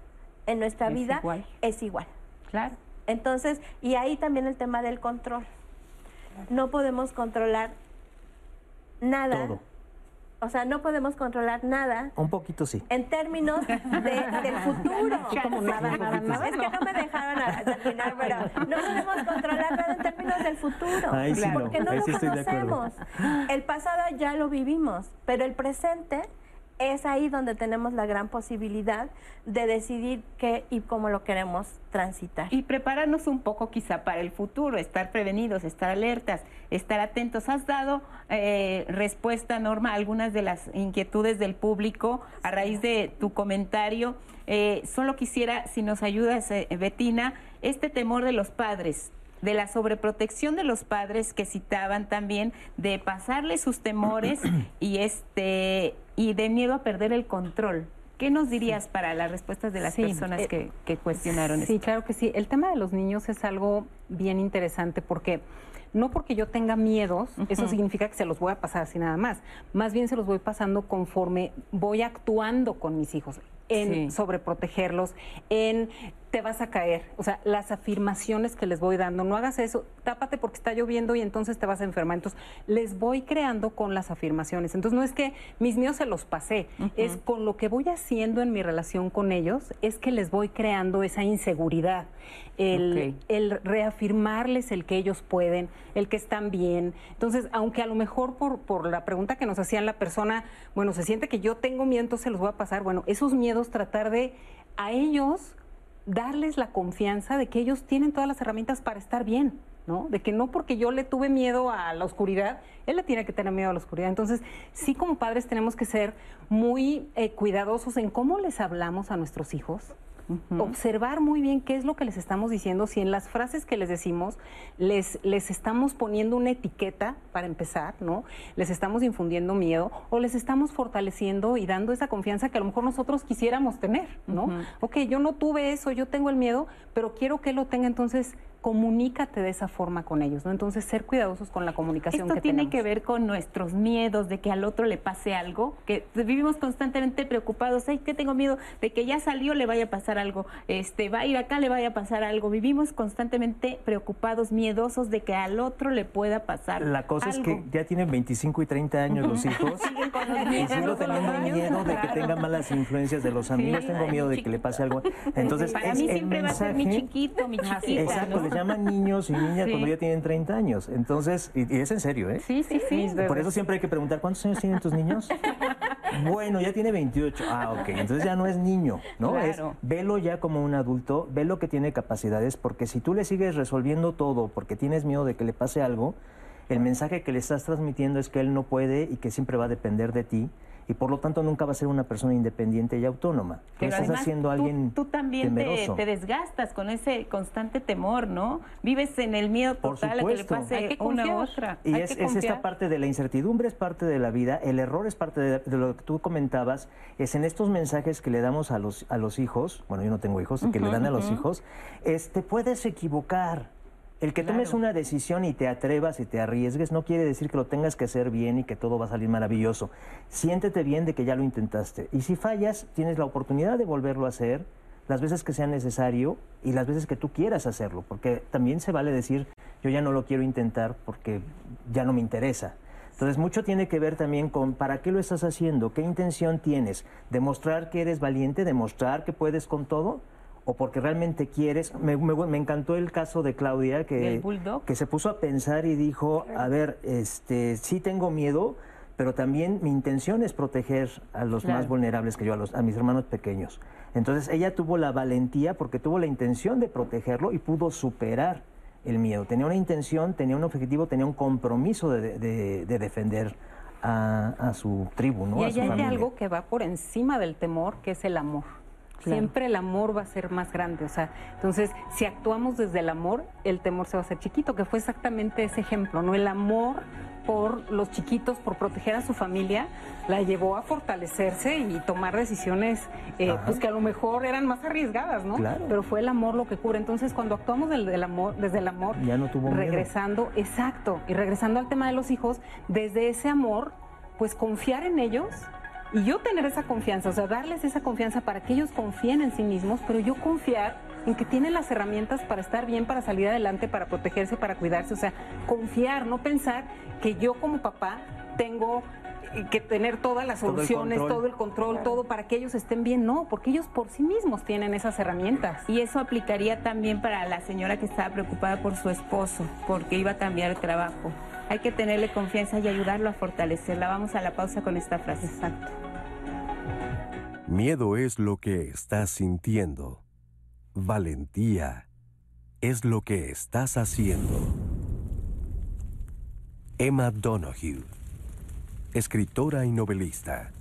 Speaker 6: en nuestra vida es igual.
Speaker 2: Claro.
Speaker 6: Entonces, y ahí también el tema del control. No podemos controlar nada. O sea, no podemos controlar nada.
Speaker 5: Un poquito sí.
Speaker 6: En términos de, del futuro. es que no me dejaron terminar, pero no podemos controlar nada en términos del futuro. porque no, lo conocemos. El pasado ya lo vivimos, pero el presente es ahí donde tenemos la gran posibilidad de decidir qué y cómo lo queremos transitar.
Speaker 2: Y prepararnos un poco quizá para el futuro, estar prevenidos, estar alertas, estar atentos. Has dado eh, respuesta, Norma, a algunas de las inquietudes del público a raíz de tu comentario. Eh, solo quisiera, si nos ayudas, eh, Betina, este temor de los padres de la sobreprotección de los padres que citaban también, de pasarle sus temores y este y de miedo a perder el control. ¿Qué nos dirías para las respuestas de las
Speaker 4: Sí,
Speaker 2: personas
Speaker 4: eh,
Speaker 2: que, que cuestionaron
Speaker 4: Sí,
Speaker 2: esto?
Speaker 4: claro que sí. El tema de los niños es algo bien interesante porque no porque yo tenga miedos, eso significa que se los voy a pasar así nada más. Más bien se los voy pasando conforme voy actuando con mis hijos, en
Speaker 2: Sí.
Speaker 4: sobreprotegerlos, en te vas a caer. O sea, las afirmaciones que les voy dando, no hagas eso, tápate porque está lloviendo y entonces te vas a enfermar. Entonces, les voy creando con las afirmaciones. Entonces, no es que mis miedos se los pasé, es con lo que voy haciendo en mi relación con ellos, es que les voy creando esa inseguridad. El reafirmarles el que ellos pueden, el que están bien. Entonces, aunque a lo mejor por, por la pregunta que nos hacían la persona, bueno, se siente que yo tengo miedo, entonces se los voy a pasar. Bueno, esos miedos tratar de a ellos darles la confianza de que ellos tienen todas las herramientas para estar bien. ¿no? De que no porque yo le tuve miedo a la oscuridad, él le tiene que tener miedo a la oscuridad. Entonces, sí como padres tenemos que ser muy eh, cuidadosos en cómo les hablamos a nuestros hijos, observar muy bien qué es lo que les estamos diciendo, si en las frases que les decimos les, les estamos poniendo una etiqueta para empezar, ¿no? Les estamos infundiendo miedo o les estamos fortaleciendo y dando esa confianza que a lo mejor nosotros quisiéramos tener, ¿no?
Speaker 2: Ujú.
Speaker 4: Ok, yo no tuve eso, yo tengo el miedo, pero quiero que él lo tenga, entonces comunícate de esa forma con ellos, ¿no? Entonces ser cuidadosos con la comunicación
Speaker 2: Esto
Speaker 4: que
Speaker 2: tiene
Speaker 4: tenemos.
Speaker 2: que ver con nuestros miedos de que al otro le pase algo, que vivimos constantemente preocupados, ay, que tengo miedo de que ya salió le vaya a pasar algo, este va a ir acá le vaya a pasar algo. Vivimos constantemente preocupados, miedosos de que al otro le pueda pasar.
Speaker 5: La cosa es
Speaker 2: algo.
Speaker 5: que ya tienen 25 y 30 años los hijos.
Speaker 2: Siguen con los
Speaker 5: Y sigo teniendo miedo de que
Speaker 2: claro.
Speaker 5: tenga malas influencias de los amigos, tengo miedo
Speaker 2: mi
Speaker 5: de que le pase algo. Entonces,
Speaker 2: para
Speaker 5: es
Speaker 2: mí
Speaker 5: el
Speaker 2: siempre va a ser mi
Speaker 5: mensaje-
Speaker 2: chiquito, mi chiquita.
Speaker 5: Exacto,
Speaker 2: ¿no?
Speaker 5: Llaman niños y niñas
Speaker 2: Sí.
Speaker 5: cuando ya tienen 30 años. Entonces, y, y es en serio, ¿eh?
Speaker 2: Sí, sí, sí.
Speaker 5: Por eso siempre hay que preguntar, ¿cuántos años tienen tus niños? Bueno, ya tiene 28. Ah, ok. Entonces ya no es niño, ¿no?
Speaker 2: Claro.
Speaker 5: Es velo ya como un adulto, velo que tiene capacidades, porque si tú le sigues resolviendo todo porque tienes miedo de que le pase algo, el mensaje que le estás transmitiendo es que él no puede y que siempre va a depender de ti y por lo tanto nunca va a ser una persona independiente y autónoma.
Speaker 2: Pero
Speaker 5: estás
Speaker 2: además,
Speaker 5: haciendo a alguien
Speaker 2: tú, también te,
Speaker 5: temeroso.
Speaker 2: te desgastas con ese constante temor, ¿no? Vives en el miedo
Speaker 5: Por
Speaker 2: total a que le
Speaker 5: supuesto.
Speaker 2: pase
Speaker 4: Hay que
Speaker 2: una u otra.
Speaker 5: Y
Speaker 2: Hay
Speaker 5: es,
Speaker 2: que
Speaker 5: es esta parte de la incertidumbre, es parte de la vida, el error es parte de, de lo que tú comentabas, es en estos mensajes que le damos a los, a los hijos, bueno, yo no tengo hijos, que le dan a los hijos, es, te puedes equivocar. El que tomes una decisión y te atrevas y te arriesgues no quiere decir que lo tengas que hacer bien y que todo va a salir maravilloso. Siéntete bien de que ya lo intentaste. Y si fallas, tienes la oportunidad de volverlo a hacer las veces que sea necesario y las veces que tú quieras hacerlo, porque también se vale decir, yo ya no lo quiero intentar porque ya no me interesa. Entonces, mucho tiene que ver también con para qué lo estás haciendo, qué intención tienes, demostrar que eres valiente, demostrar que puedes con todo, o porque realmente quieres. Me, me- me encantó el caso de Claudia, que, que se puso a pensar y dijo, a ver, este, sí tengo miedo, pero también mi intención es proteger a los
Speaker 2: Claro.
Speaker 5: más vulnerables que yo, a, los, a mis hermanos pequeños. Entonces ella tuvo la valentía porque tuvo la intención de protegerlo y pudo superar el miedo. Tenía una intención, tenía un objetivo, tenía un compromiso de, de- de defender a, a su tribu, ¿no?
Speaker 4: Y
Speaker 5: a su
Speaker 4: hay
Speaker 5: familia.
Speaker 4: algo que va por encima del temor, que es el amor.
Speaker 2: Claro.
Speaker 4: Siempre el amor va a ser más grande. O sea, entonces, si actuamos desde el amor, el temor se va a hacer chiquito, que fue exactamente ese ejemplo, ¿no? El amor por los chiquitos, por proteger a su familia, la llevó a fortalecerse y tomar decisiones eh, pues que a lo mejor eran más arriesgadas, ¿no?
Speaker 5: Claro.
Speaker 4: Pero fue el amor lo que cura. Entonces, cuando actuamos del, del amor, desde el amor,
Speaker 5: Ya no tuvo miedo.
Speaker 4: regresando, exacto, y regresando al tema de los hijos, desde ese amor, pues confiar en ellos y yo tener esa confianza, o sea, darles esa confianza para que ellos confíen en sí mismos, pero yo confiar en que tienen las herramientas para estar bien, para salir adelante, para protegerse, para cuidarse, o sea, confiar, no pensar que yo como papá tengo que tener todas las
Speaker 5: Todo el
Speaker 4: soluciones,
Speaker 5: control.
Speaker 4: todo el control, todo para que ellos estén bien, no, porque ellos por sí mismos tienen esas herramientas.
Speaker 2: Y eso aplicaría también para la señora que estaba preocupada por su esposo, porque iba a cambiar de trabajo. Hay que tenerle confianza y ayudarlo a fortalecerla. Vamos a la pausa con esta frase.
Speaker 4: Exacto.
Speaker 1: Miedo es lo que estás sintiendo. Valentía es lo que estás haciendo. Emma Donoghue, escritora y novelista.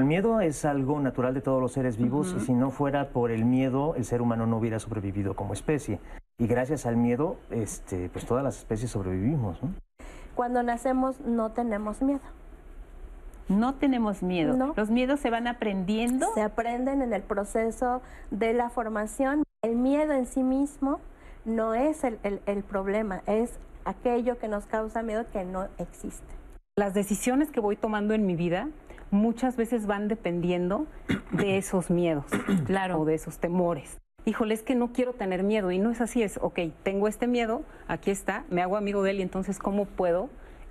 Speaker 5: El miedo es algo natural de todos los seres vivos y si no fuera por el miedo, el ser humano no hubiera sobrevivido como especie. Y gracias al miedo, este, pues todas las especies sobrevivimos. ¿no?
Speaker 6: Cuando nacemos no tenemos miedo.
Speaker 2: No tenemos miedo.
Speaker 6: No.
Speaker 2: Los miedos se van aprendiendo.
Speaker 6: Se aprenden en el proceso de la formación. El miedo en sí mismo no es el, el- el problema, es aquello que nos causa miedo que no existe.
Speaker 4: Las decisiones que voy tomando en mi vida muchas veces van dependiendo de esos miedos, claro, o de esos temores. Híjole, es que no quiero tener miedo y no es así, es, ok, tengo este miedo, aquí está, me hago amigo de él y entonces, ¿cómo puedo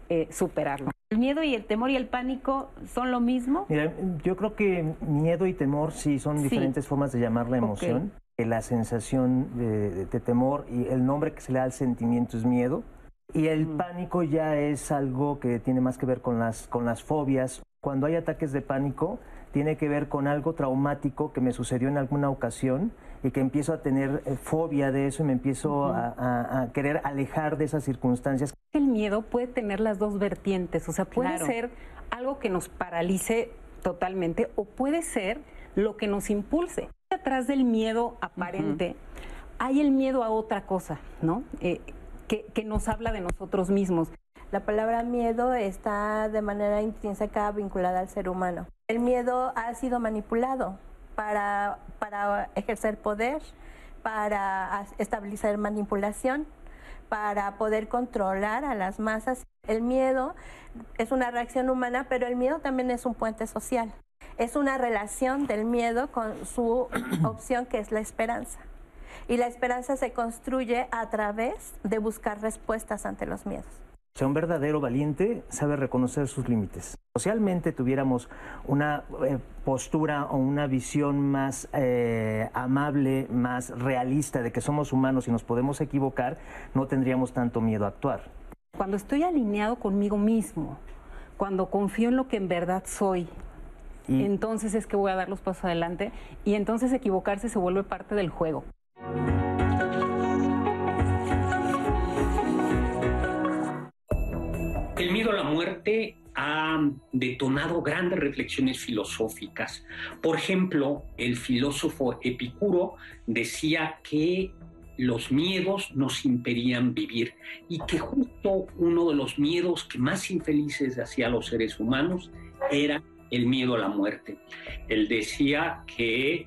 Speaker 4: eh, superarlo?
Speaker 2: ¿El miedo y el temor y el pánico son lo mismo?
Speaker 5: Mira, yo creo que miedo y temor sí son
Speaker 2: Sí.
Speaker 5: diferentes formas de llamar la emoción. La sensación de, de- de temor y el nombre que se le da al sentimiento es miedo. Y el pánico ya es algo que tiene más que ver con las, con las fobias. Cuando hay ataques de pánico, tiene que ver con algo traumático que me sucedió en alguna ocasión y que empiezo a tener eh, fobia de eso y me empiezo a- a- a querer alejar de esas circunstancias.
Speaker 4: El miedo puede tener las dos vertientes, o sea, puede
Speaker 2: Claro.
Speaker 4: ser algo que nos paralice totalmente o puede ser lo que nos impulse. Atrás del miedo aparente hay el miedo a otra cosa, ¿no? Eh, que, que nos habla de nosotros mismos.
Speaker 6: La palabra miedo está de manera intrínseca vinculada al ser humano. El miedo ha sido manipulado para, para ejercer poder, para establecer manipulación, para poder controlar a las masas. El miedo es una reacción humana, pero el miedo también es un puente social. Es una relación del miedo con su opción que es la esperanza. Y la esperanza se construye a través de buscar respuestas ante los miedos.
Speaker 5: O sea, un verdadero valiente sabe reconocer sus límites. Socialmente tuviéramos una eh, postura o una visión más eh, amable, más realista de que somos humanos y nos podemos equivocar, no tendríamos tanto miedo a actuar.
Speaker 4: Cuando estoy alineado conmigo mismo, cuando confío en lo que en verdad soy,
Speaker 5: Y-
Speaker 4: entonces es que voy a dar los pasos adelante y entonces equivocarse se vuelve parte del juego.
Speaker 12: El miedo a la muerte ha detonado grandes reflexiones filosóficas. Por ejemplo, el filósofo Epicuro decía que los miedos nos impedían vivir y que justo uno de los miedos que más infelices hacía a los seres humanos era el miedo a la muerte. Él decía que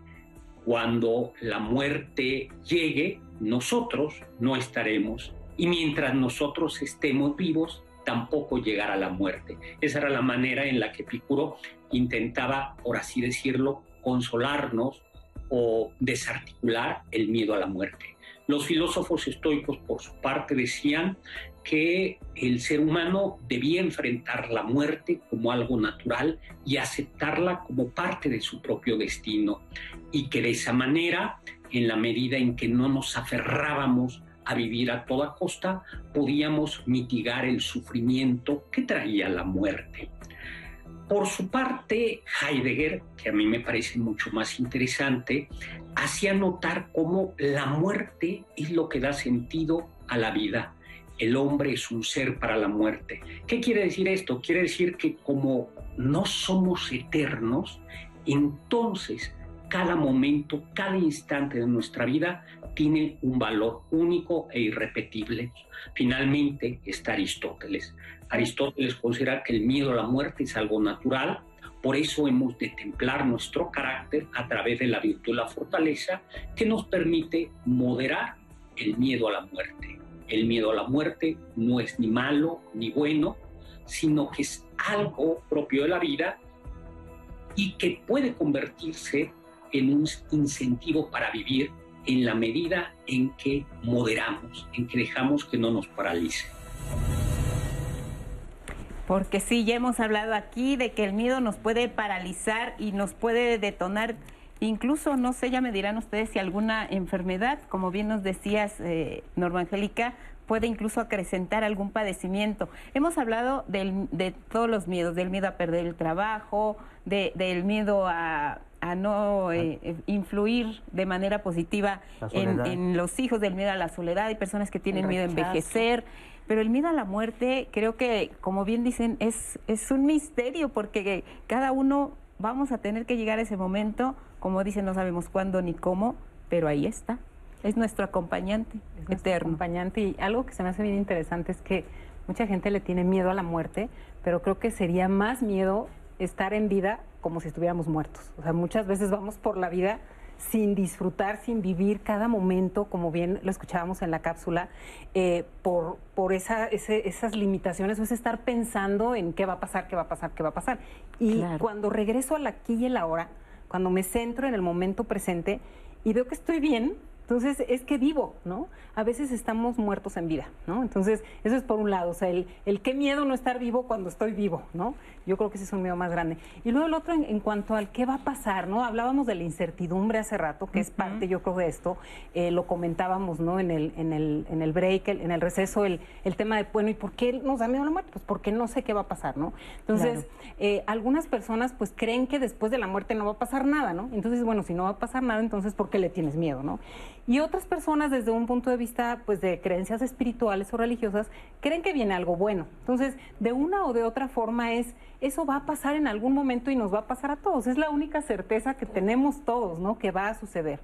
Speaker 12: cuando la muerte llegue, nosotros no estaremos y mientras nosotros estemos vivos, tampoco llegará la muerte. Esa era la manera en la que Epicuro intentaba, por así decirlo, consolarnos o desarticular el miedo a la muerte. Los filósofos estoicos, por su parte, decían que el ser humano debía enfrentar la muerte como algo natural y aceptarla como parte de su propio destino y que de esa manera, en la medida en que no nos aferrábamos a vivir a toda costa, podíamos mitigar el sufrimiento que traía la muerte. Por su parte, Heidegger, que a mí me parece mucho más interesante, hacía notar cómo la muerte es lo que da sentido a la vida. El hombre es un ser para la muerte. ¿Qué quiere decir esto? Quiere decir que como no somos eternos, entonces cada momento, cada instante de nuestra vida tiene un valor único e irrepetible. Finalmente está Aristóteles. Aristóteles considera que el miedo a la muerte es algo natural, por eso hemos de templar nuestro carácter a través de la virtud la fortaleza que nos permite moderar el miedo a la muerte. El miedo a la muerte no es ni malo ni bueno, sino que es algo propio de la vida y que puede convertirse en un incentivo para vivir en la medida en que moderamos, en que dejamos que no nos paralice.
Speaker 2: Porque sí, ya hemos hablado aquí de que el miedo nos puede paralizar y nos puede detonar, incluso, no sé, ya me dirán ustedes si alguna enfermedad, como bien nos decías, eh, Norma Angélica, puede incluso acrecentar algún padecimiento. Hemos hablado del- de todos los miedos, del miedo a perder el trabajo, de- del miedo a, a no eh, eh, influir de manera positiva en, los hijos, del miedo a la soledad, hay personas que tienen miedo a envejecer, pero el miedo a la muerte creo que, como bien dicen, es, es un misterio porque cada uno vamos a tener que llegar a ese momento, como dicen, no sabemos cuándo ni cómo, pero ahí está. Es nuestro acompañante
Speaker 4: Es nuestro
Speaker 2: eterno.
Speaker 4: acompañante. Y algo que se me hace bien interesante es que mucha gente le tiene miedo a la muerte, pero creo que sería más miedo estar en vida como si estuviéramos muertos. O sea, muchas veces vamos por la vida sin disfrutar, sin vivir cada momento, como bien lo escuchábamos en la cápsula, eh, por, por esa, ese- esas limitaciones, o es estar pensando en qué va a pasar, qué va a pasar, qué va a pasar. Y
Speaker 2: Claro.
Speaker 4: cuando regreso al aquí y el ahora, cuando me centro en el momento presente y veo que estoy bien, entonces es que vivo, ¿no? A veces estamos muertos en vida, ¿no? Entonces, eso es por un lado, o sea, el, el qué miedo no estar vivo cuando estoy vivo, ¿no? Yo creo que ese es un miedo más grande. Y luego el otro en, en cuanto al qué va a pasar, ¿no? Hablábamos de la incertidumbre hace rato, que es parte, yo creo, de esto. Eh, lo comentábamos, ¿no? En el, en el, en el break, el- en el receso, el, el tema de, bueno, ¿y por qué nos da miedo la muerte? Pues porque no sé qué va a pasar, ¿no? Entonces, eh, algunas personas pues creen que después de la muerte no va a pasar nada, ¿no? Entonces, bueno, si no va a pasar nada, entonces ¿por qué le tienes miedo, no? Y otras personas desde un punto de vista pues de creencias espirituales o religiosas creen que viene algo bueno. Entonces, de una o de otra forma es eso va a pasar en algún momento y nos va a pasar a todos. Es la única certeza que tenemos todos, ¿no? Que va a suceder.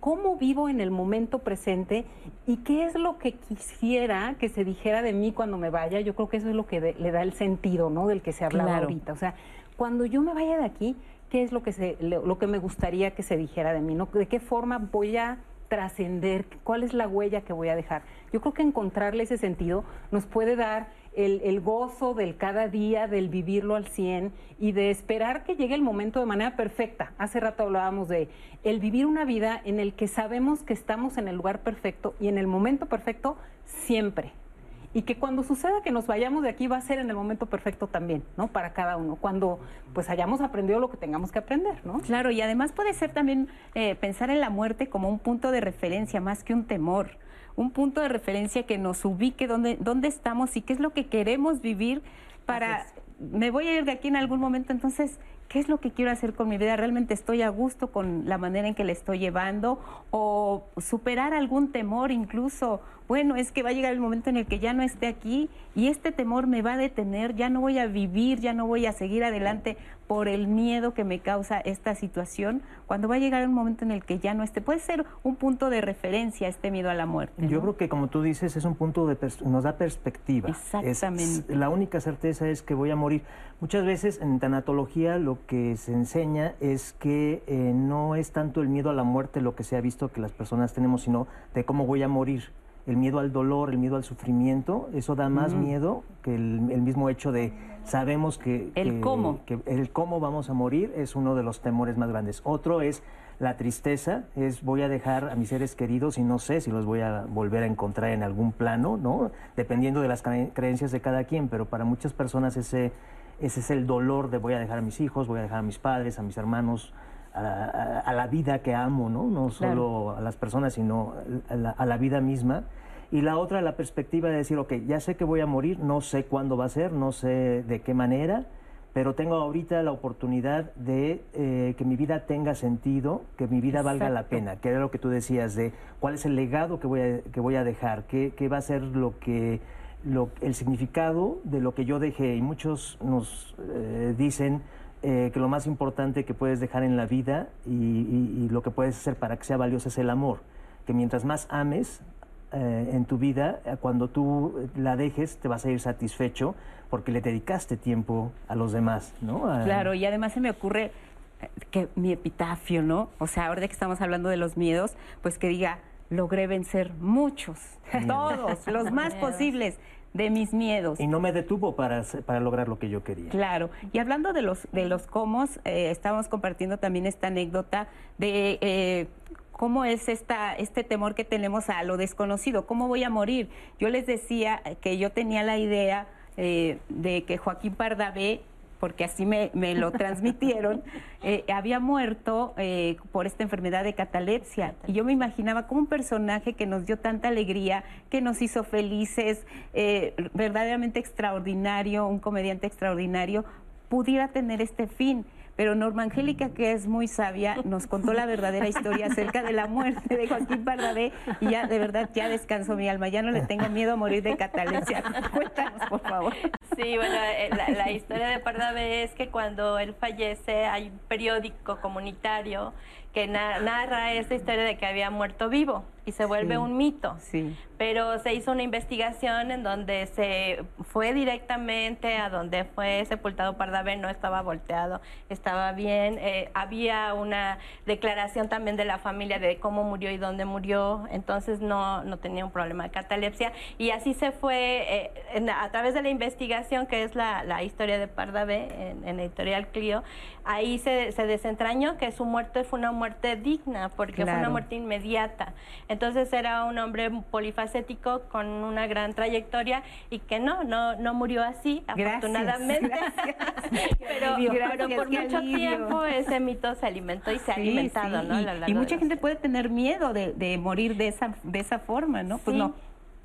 Speaker 4: ¿Cómo vivo en el momento presente y qué es lo que quisiera que se dijera de mí cuando me vaya? Yo creo que eso es lo que de- le da el sentido, ¿no? Del que se hablaba
Speaker 2: Claro.
Speaker 4: ahorita. O sea, cuando yo me vaya de aquí, ¿qué es lo que, se, lo, lo que me gustaría que se dijera de mí? ¿no? ¿De qué forma voy a trascender? ¿Cuál es la huella que voy a dejar? Yo creo que encontrarle ese sentido nos puede dar el, gozo del cada día, del vivirlo al 100 y de esperar que llegue el momento de manera perfecta. Hace rato hablábamos de el vivir una vida en el que sabemos que estamos en el lugar perfecto y en el momento perfecto siempre. Y que cuando suceda que nos vayamos de aquí va a ser en el momento perfecto también, ¿no? Para cada uno, cuando pues hayamos aprendido lo que tengamos que aprender, ¿no?
Speaker 2: Claro, y además puede ser también eh, pensar en la muerte como un punto de referencia más que un temor, un punto de referencia que nos ubique dónde, dónde estamos y qué es lo que queremos vivir para, me voy a ir de aquí en algún momento, entonces, ¿qué es lo que quiero hacer con mi vida? ¿Realmente estoy a gusto con la manera en que la estoy llevando? ¿O superar algún temor incluso? Bueno, es que va a llegar el momento en el que ya no esté aquí y este temor me va a detener, ya no voy a vivir, ya no voy a seguir adelante por el miedo que me causa esta situación, cuando va a llegar un momento en el que ya no esté. Puede ser un punto de referencia este miedo a la muerte.
Speaker 5: Yo creo que como tú dices es un punto de nos da perspectiva. Es-
Speaker 2: Exactamente.
Speaker 5: la única certeza es que voy a morir. Muchas veces en tanatología lo que se enseña es que eh, no es tanto el miedo a la muerte lo que se ha visto que las personas tenemos, sino de cómo voy a morir. El miedo al dolor, el miedo al sufrimiento, eso da más miedo que el, el mismo hecho de sabemos que
Speaker 2: El
Speaker 5: que-
Speaker 2: cómo.
Speaker 5: que el cómo vamos a morir es uno de los temores más grandes. Otro es la tristeza, es voy a dejar a mis seres queridos y no sé si los voy a volver a encontrar en algún plano, ¿no? Dependiendo de las cre- creencias de cada quien, pero para muchas personas ese, ese es el dolor de voy a dejar a mis hijos, voy a dejar a mis padres, a mis hermanos, a, la vida que amo, ¿no? No solo a las personas, sino a la, a la vida misma. Y la otra, la perspectiva de decir, ok, ya sé que voy a morir, no sé cuándo va a ser, no sé de qué manera, pero tengo ahorita la oportunidad de eh, que mi vida tenga sentido, que mi vida valga la pena, que era lo que tú decías, de cuál es el legado que voy a, que voy a dejar, qué, qué va a ser lo que, lo, el significado de lo que yo dejé. Y muchos nos eh, dicen eh, que lo más importante que puedes dejar en la vida y, y- y lo que puedes hacer para que sea valioso es el amor. Que mientras más ames eh, en tu vida, eh, cuando tú la dejes, te vas a ir satisfecho porque le dedicaste tiempo a los demás, ¿no? A-
Speaker 2: Claro, y además se me ocurre que mi epitafio, ¿no? O sea, ahora que estamos hablando de los miedos, pues que diga, logré vencer muchos, todos, los más posibles de mis miedos.
Speaker 5: Y no me detuvo para, para lograr lo que yo quería.
Speaker 2: Claro. Y hablando de los de los cómo, eh, estamos compartiendo también esta anécdota de eh, cómo es esta este temor que tenemos a lo desconocido, cómo voy a morir. Yo les decía que yo tenía la idea eh, de que Joaquín Pardavé porque así me, me lo transmitieron, eh, había muerto eh, por esta enfermedad de catalepsia. Y yo me imaginaba como un personaje que nos dio tanta alegría, que nos hizo felices, eh, verdaderamente extraordinario, un comediante extraordinario, pudiera tener este fin. Pero Norma Angélica, que es muy sabia, nos contó la verdadera historia acerca de la muerte de Joaquín Pardavé y ya de verdad ya descansó mi alma, ya no le tengo miedo a morir de catalepsia. Cuéntanos, por favor.
Speaker 6: Sí, bueno, eh, la, historia de Pardavé es que cuando él fallece hay un periódico comunitario que narra esta historia de que había muerto vivo y se vuelve un mito.
Speaker 2: Sí.
Speaker 6: Pero se hizo una investigación en donde se fue directamente a donde fue sepultado Pardavé, no estaba volteado, estaba bien. Eh, había una declaración también de la familia de cómo murió y dónde murió, entonces no, no tenía un problema de catalepsia. Y así se fue, eh, a través de la investigación, que es la, la historia de Pardavé en, en Editorial Clio, ahí se, se, desentrañó que su muerte fue una muerte digna, porque fue una muerte inmediata. Entonces era un hombre polifacético con una gran trayectoria y que no, no, no murió así, afortunadamente. pero, por mucho tiempo ese mito se alimentó y se ha alimentado, ¿no?
Speaker 2: Y, mucha gente puede tener miedo de, morir de esa, de esa forma, ¿no? Pues no.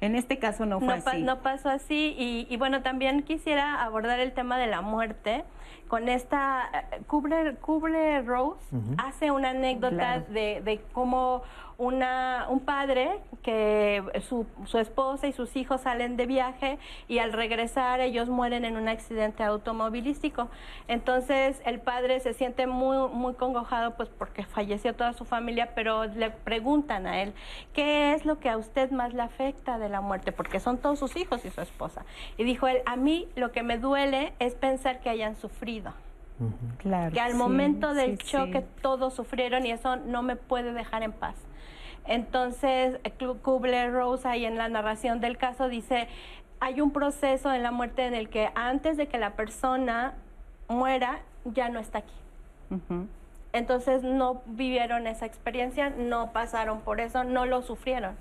Speaker 2: En este caso no fue así.
Speaker 6: no pasó así. Y, y, bueno, también quisiera abordar el tema de la muerte con esta eh, Cubre, Cubre Rose hace una anécdota de, de, cómo una, un padre que su, su, esposa y sus hijos salen de viaje y al regresar ellos mueren en un accidente automovilístico. Entonces el padre se siente muy, muy congojado pues porque falleció toda su familia, pero le preguntan a él, ¿qué es lo que a usted más le afecta de la muerte? Porque son todos sus hijos y su esposa. Y dijo él, a mí lo que me duele es pensar que hayan sufrido.
Speaker 2: Claro,
Speaker 6: que al momento del choque todos sufrieron y eso no me puede dejar en paz. Entonces, Kubler-Rose ahí en la narración del caso dice, hay un proceso en la muerte en el que antes de que la persona muera, ya no está aquí. Entonces no vivieron esa experiencia, no pasaron por eso, no lo sufrieron.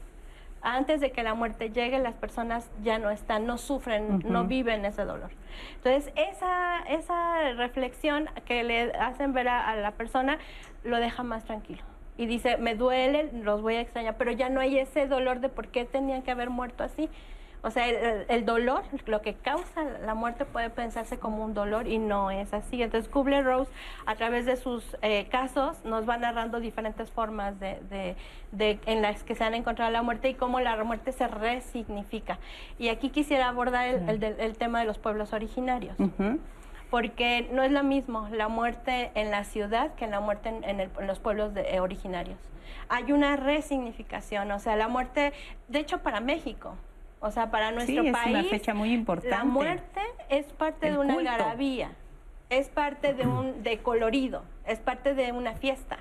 Speaker 6: Antes de que la muerte llegue, las personas ya no están, no sufren, no viven ese dolor. Entonces, esa, esa reflexión que le hacen ver a la persona lo deja más tranquilo y dice, me duele, los voy a extrañar, pero ya no hay ese dolor de por qué tenían que haber muerto así. O sea, el, dolor, lo que causa la muerte puede pensarse como un dolor y no es así. Entonces, Kubler-Rose, a través de sus eh, casos, nos va narrando diferentes formas de, de, en las que se han encontrado la muerte y cómo la muerte se resignifica. Y aquí quisiera abordar el, el, tema de los pueblos originarios porque no es lo mismo la muerte en la ciudad que la muerte en, los pueblos eh, originarios. Hay una resignificación, o sea, la muerte, de hecho para México, o sea, para nuestro
Speaker 2: sí,
Speaker 6: país.
Speaker 2: Es una fecha muy importante.
Speaker 6: La muerte es parte de una culto. es parte de un de colorido, es parte de una fiesta.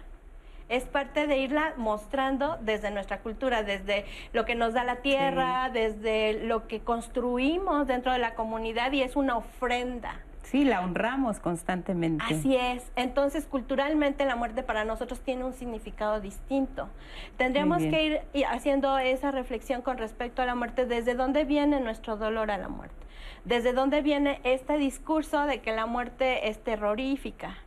Speaker 6: Es parte de irla mostrando desde nuestra cultura, desde lo que nos da la tierra, desde lo que construimos dentro de la comunidad y es una ofrenda.
Speaker 2: Sí, la honramos constantemente.
Speaker 6: Así es. Entonces, culturalmente la muerte para nosotros tiene un significado distinto. Tendríamos que ir haciendo esa reflexión con respecto a la muerte, desde dónde viene nuestro dolor a la muerte, desde dónde viene este discurso de que la muerte es terrorífica.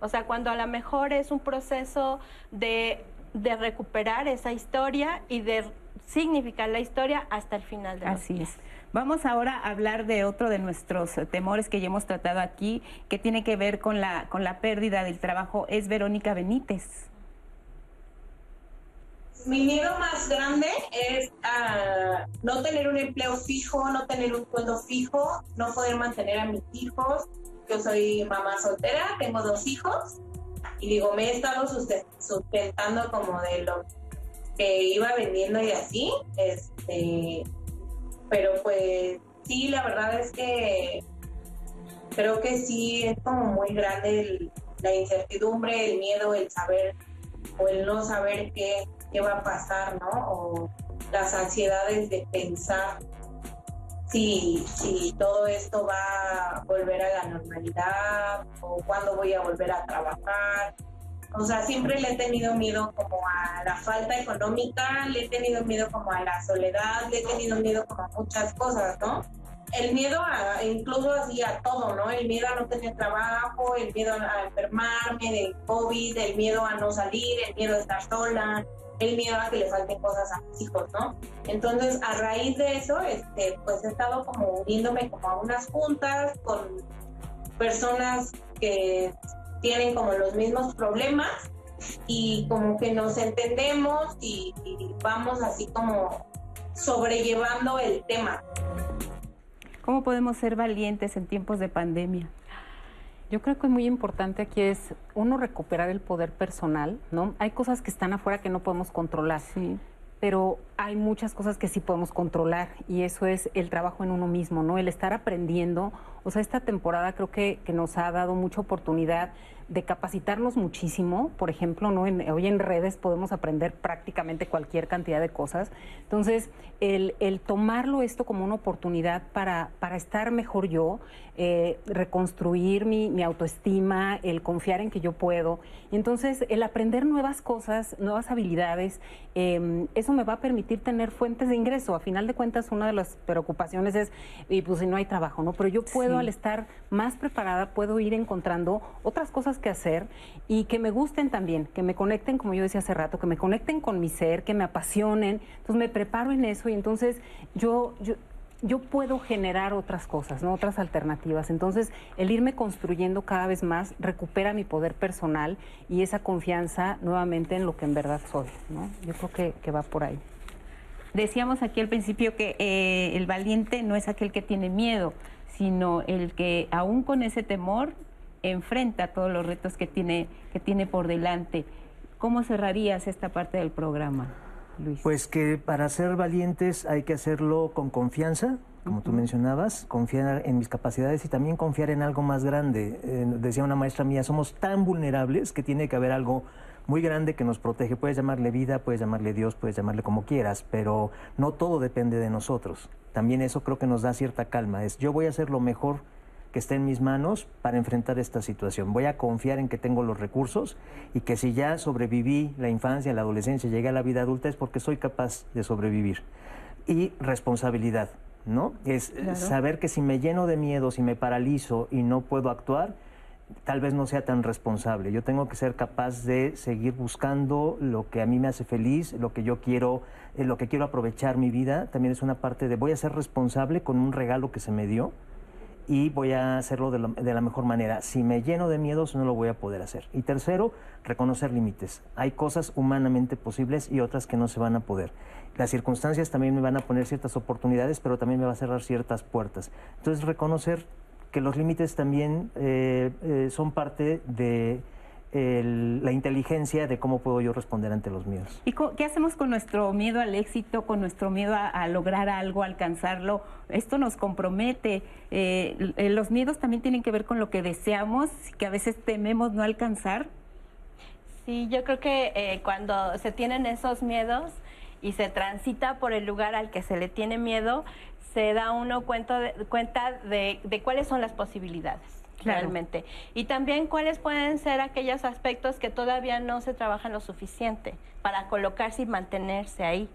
Speaker 6: O sea, cuando a lo mejor es un proceso de, de recuperar esa historia y de significar la historia hasta el final de la
Speaker 2: Así es. Vamos ahora a hablar de otro de nuestros temores que ya hemos tratado aquí, que tiene que ver con la, con la pérdida del trabajo. Es Verónica Benítez.
Speaker 13: Mi miedo más grande es uh, no tener un empleo fijo, no tener un sueldo fijo, no poder mantener a mis hijos. Yo soy mamá soltera, tengo dos hijos y digo, me he estado sustentando como de lo que iba vendiendo y así. Este, pero pues sí, la verdad es que creo que sí es como muy grande la incertidumbre, el miedo, el saber o el no saber qué, qué va a pasar, ¿no? O las ansiedades de pensar si, si todo esto va a volver a la normalidad o cuándo voy a volver a trabajar o sea, siempre le he tenido miedo como a la falta económica, le he tenido miedo como a la soledad, le he tenido miedo como a muchas cosas, ¿no? El miedo a, incluso así a todo, ¿no? El miedo a no tener trabajo, el miedo a enfermarme del COVID, el miedo a no salir, el miedo a estar sola, el miedo a que le falten cosas a mis hijos, ¿no? Entonces, a raíz de eso, este, pues he estado como uniéndome como a unas juntas con personas que tienen como los mismos problemas y como que nos entendemos y, y vamos así como sobrellevando el tema.
Speaker 2: ¿Cómo podemos ser valientes en tiempos de pandemia?
Speaker 4: Yo creo que muy importante aquí es uno recuperar el poder personal, ¿no? Hay cosas que están afuera que no podemos controlar.
Speaker 2: Sí.
Speaker 4: Pero hay muchas cosas que sí podemos controlar y eso es el trabajo en uno mismo, ¿no? El estar aprendiendo. O sea, esta temporada creo que, que nos ha dado mucha oportunidad de capacitarnos muchísimo. Por ejemplo, ¿no? Hoy en redes podemos aprender prácticamente cualquier cantidad de cosas. Entonces, el, el tomarlo esto como una oportunidad para, para estar mejor yo, eh, reconstruir mi, mi autoestima, el confiar en que yo puedo. Entonces, el aprender nuevas cosas, nuevas habilidades, eh, eso me va a permitir tener fuentes de ingreso. A final de cuentas, una de las preocupaciones es, y pues si no hay trabajo, ¿no? Pero yo puedo,
Speaker 2: Sí.
Speaker 4: al estar más preparada, puedo ir encontrando otras cosas que hacer y que me gusten también, que me conecten, como yo decía hace rato, que me conecten con mi ser, que me apasionen. Entonces me preparo en eso y entonces yo, yo, yo puedo generar otras cosas, ¿no? otras alternativas. Entonces, el irme construyendo cada vez más recupera mi poder personal y esa confianza nuevamente en lo que en verdad soy. ¿no? Yo creo que, que va por ahí.
Speaker 2: Decíamos aquí al principio que eh, el valiente no es aquel que tiene miedo, sino el que aún con ese temor enfrenta todos los retos que tiene, que tiene por delante. ¿Cómo cerrarías esta parte del programa, Luis?
Speaker 5: Pues que para ser valientes hay que hacerlo con confianza, como tú mencionabas, confiar en mis capacidades y también confiar en algo más grande. Eh, decía una maestra mía, somos tan vulnerables que tiene que haber algo muy grande que nos protege. Puedes llamarle vida, puedes llamarle Dios, puedes llamarle como quieras, pero no todo depende de nosotros. También eso creo que nos da cierta calma. Es yo voy a hacer lo mejor que esté en mis manos para enfrentar esta situación. Voy a confiar en que tengo los recursos y que si ya sobreviví la infancia, la adolescencia, llegué a la vida adulta es porque soy capaz de sobrevivir. Y responsabilidad, ¿no? Es eh,
Speaker 14: Claro.
Speaker 5: saber que si me lleno de miedo, si me paralizo y no puedo actuar, tal vez no sea tan responsable. Yo tengo que ser capaz de seguir buscando lo que a mí me hace feliz, lo que yo quiero, eh, lo que quiero aprovechar mi vida. También es una parte de voy a ser responsable con un regalo que se me dio y voy a hacerlo de la, de la mejor manera. Si me lleno de miedos, no lo voy a poder hacer. Y tercero, reconocer límites. Hay cosas humanamente posibles y otras que no se van a poder. Las circunstancias también me van a poner ciertas oportunidades, pero también me va a cerrar ciertas puertas. Entonces, reconocer que los límites también eh, eh, son parte de el- la inteligencia de cómo puedo yo responder ante los miedos.
Speaker 2: ¿Y qué hacemos con nuestro miedo al éxito, con nuestro miedo a, a lograr algo, a alcanzarlo? Esto nos compromete. Eh, eh, los miedos también tienen que ver con lo que deseamos, que a veces tememos no alcanzar.
Speaker 6: Sí, yo creo que eh, cuando se tienen esos miedos y se transita por el lugar al que se le tiene miedo, se da uno cuenta de, cuenta de, de cuáles son las posibilidades.
Speaker 2: Claro.
Speaker 6: Realmente. Y también cuáles pueden ser aquellos aspectos que todavía no se trabajan lo suficiente para colocarse y mantenerse ahí.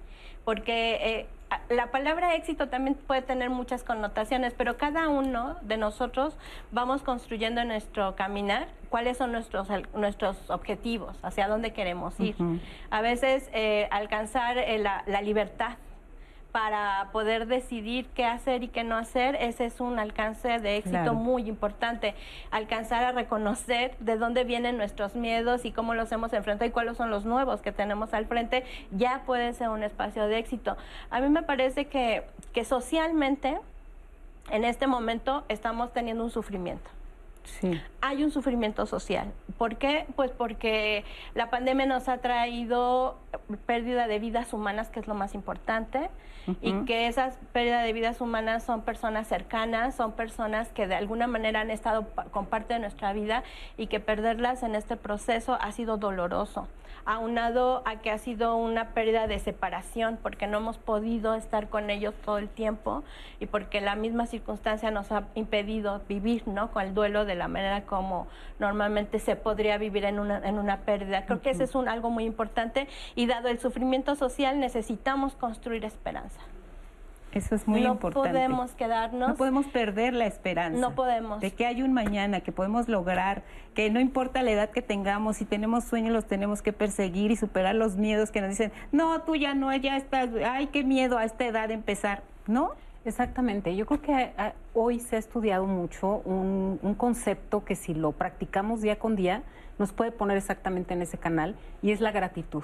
Speaker 6: Porque eh, la palabra éxito también puede tener muchas connotaciones, pero cada uno de nosotros vamos construyendo en nuestro caminar cuáles son nuestros, nuestros objetivos, hacia dónde queremos ir. A veces eh, alcanzar eh, la, la libertad para poder decidir qué hacer y qué no hacer, ese es un alcance de éxito
Speaker 2: Claro.
Speaker 6: muy importante. Alcanzar a reconocer de dónde vienen nuestros miedos y cómo los hemos enfrentado y cuáles son los nuevos que tenemos al frente, ya puede ser un espacio de éxito. A mí me parece que, que socialmente, en este momento, estamos teniendo un sufrimiento
Speaker 2: Sí.
Speaker 6: hay un sufrimiento social. ¿Por qué? Pues porque la pandemia nos ha traído pérdida de vidas humanas, que es lo más importante, y
Speaker 2: Ujú.
Speaker 6: que esas pérdidas de vidas humanas son personas cercanas, son personas que de alguna manera han estado con parte de nuestra vida y que perderlas en este proceso ha sido doloroso aunado a que ha sido una pérdida de separación porque no hemos podido estar con ellos todo el tiempo y porque la misma circunstancia nos ha impedido vivir ¿no? con el duelo de la manera como normalmente se podría vivir en una, en una pérdida. Creo que ese es un, algo muy importante y dado el sufrimiento social necesitamos construir esperanza.
Speaker 2: Eso es muy
Speaker 6: no
Speaker 2: importante.
Speaker 6: podemos quedarnos.
Speaker 2: No podemos perder la esperanza.
Speaker 6: No podemos.
Speaker 2: De que hay un mañana, que podemos lograr, que no importa la edad que tengamos, si tenemos sueños los tenemos que perseguir y superar los miedos que nos dicen, no, tú ya no, ya estás, ay, qué miedo a esta edad empezar. ¿No?
Speaker 4: Exactamente. Yo creo que eh, hoy se ha estudiado mucho un, un, concepto que si lo practicamos día con día nos puede poner exactamente en ese canal y es la gratitud.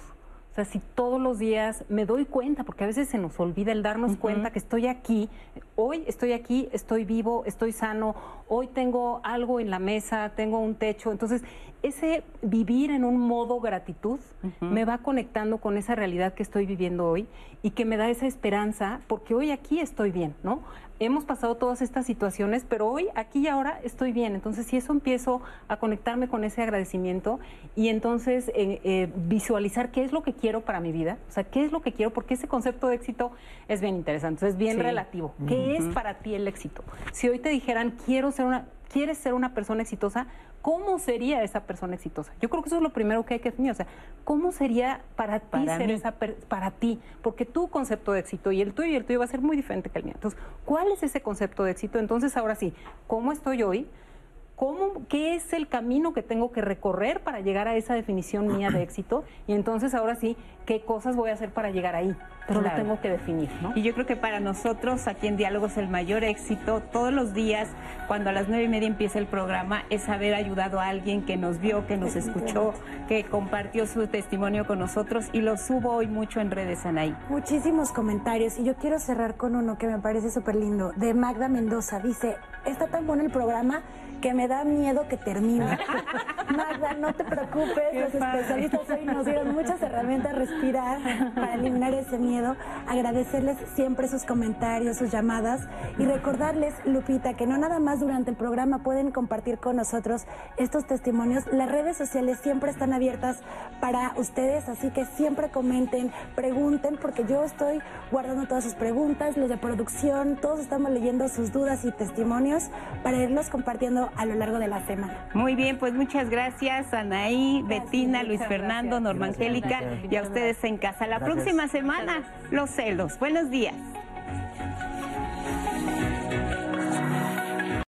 Speaker 4: O sea, si todos los días me doy cuenta, porque a veces se nos olvida el darnos cuenta que estoy aquí, hoy estoy aquí, estoy vivo, estoy sano, hoy tengo algo en la mesa, tengo un techo. Entonces, ese vivir en un modo gratitud me va conectando con esa realidad que estoy viviendo hoy y que me da esa esperanza, porque hoy aquí estoy bien, ¿no? Hemos pasado todas estas situaciones, pero hoy, aquí y ahora estoy bien. Entonces, si eso empiezo a conectarme con ese agradecimiento y entonces eh, eh, visualizar qué es lo que quiero para mi vida, o sea, qué es lo que quiero, porque ese concepto de éxito es bien interesante, es bien relativo. ¿Qué es para ti el éxito? Si hoy te dijeran, quiero ser una, quieres ser una persona exitosa, ¿cómo sería esa persona exitosa? Yo creo que eso es lo primero que hay que definir. O sea, ¿cómo sería para ti ser esa para ti? Porque tu concepto de éxito y el tuyo y el tuyo va a ser muy diferente que el mío. Entonces, ¿cuál es ese concepto de éxito? Entonces, ahora sí, ¿cómo estoy hoy? ¿Cómo, ¿Qué es el camino que tengo que recorrer para llegar a esa definición mía de éxito? Y entonces ahora sí, ¿qué cosas voy a hacer para llegar ahí? Pero lo tengo que definir, ¿no?
Speaker 2: Y yo creo que para nosotros aquí en Diálogos el mayor éxito todos los días, cuando a las nueve y media empieza el programa, es haber ayudado a alguien que nos vio, que nos escuchó, que compartió su testimonio con nosotros y lo subo hoy mucho en redes, Anaí.
Speaker 3: Muchísimos comentarios y yo quiero cerrar con uno que me parece súper lindo, de Magda Mendoza. Dice, está tan bueno el programa que me da miedo que termine. Magda, no te preocupes, los especialistas hoy nos dieron muchas herramientas a respirar para eliminar ese miedo. Agradecerles siempre sus comentarios, sus llamadas y recordarles, Lupita, que no nada más durante el programa pueden compartir con nosotros estos testimonios. Las redes sociales siempre están abiertas para ustedes, así que siempre comenten, pregunten, porque yo estoy guardando todas sus preguntas, los de producción, todos estamos leyendo sus dudas y testimonios para irlos compartiendo a lo largo de la semana.
Speaker 2: Muy bien, pues muchas gracias Anaí, Betina, Luis Fernando, Norma Angélica y a ustedes en casa. La próxima semana, los celos. Buenos días.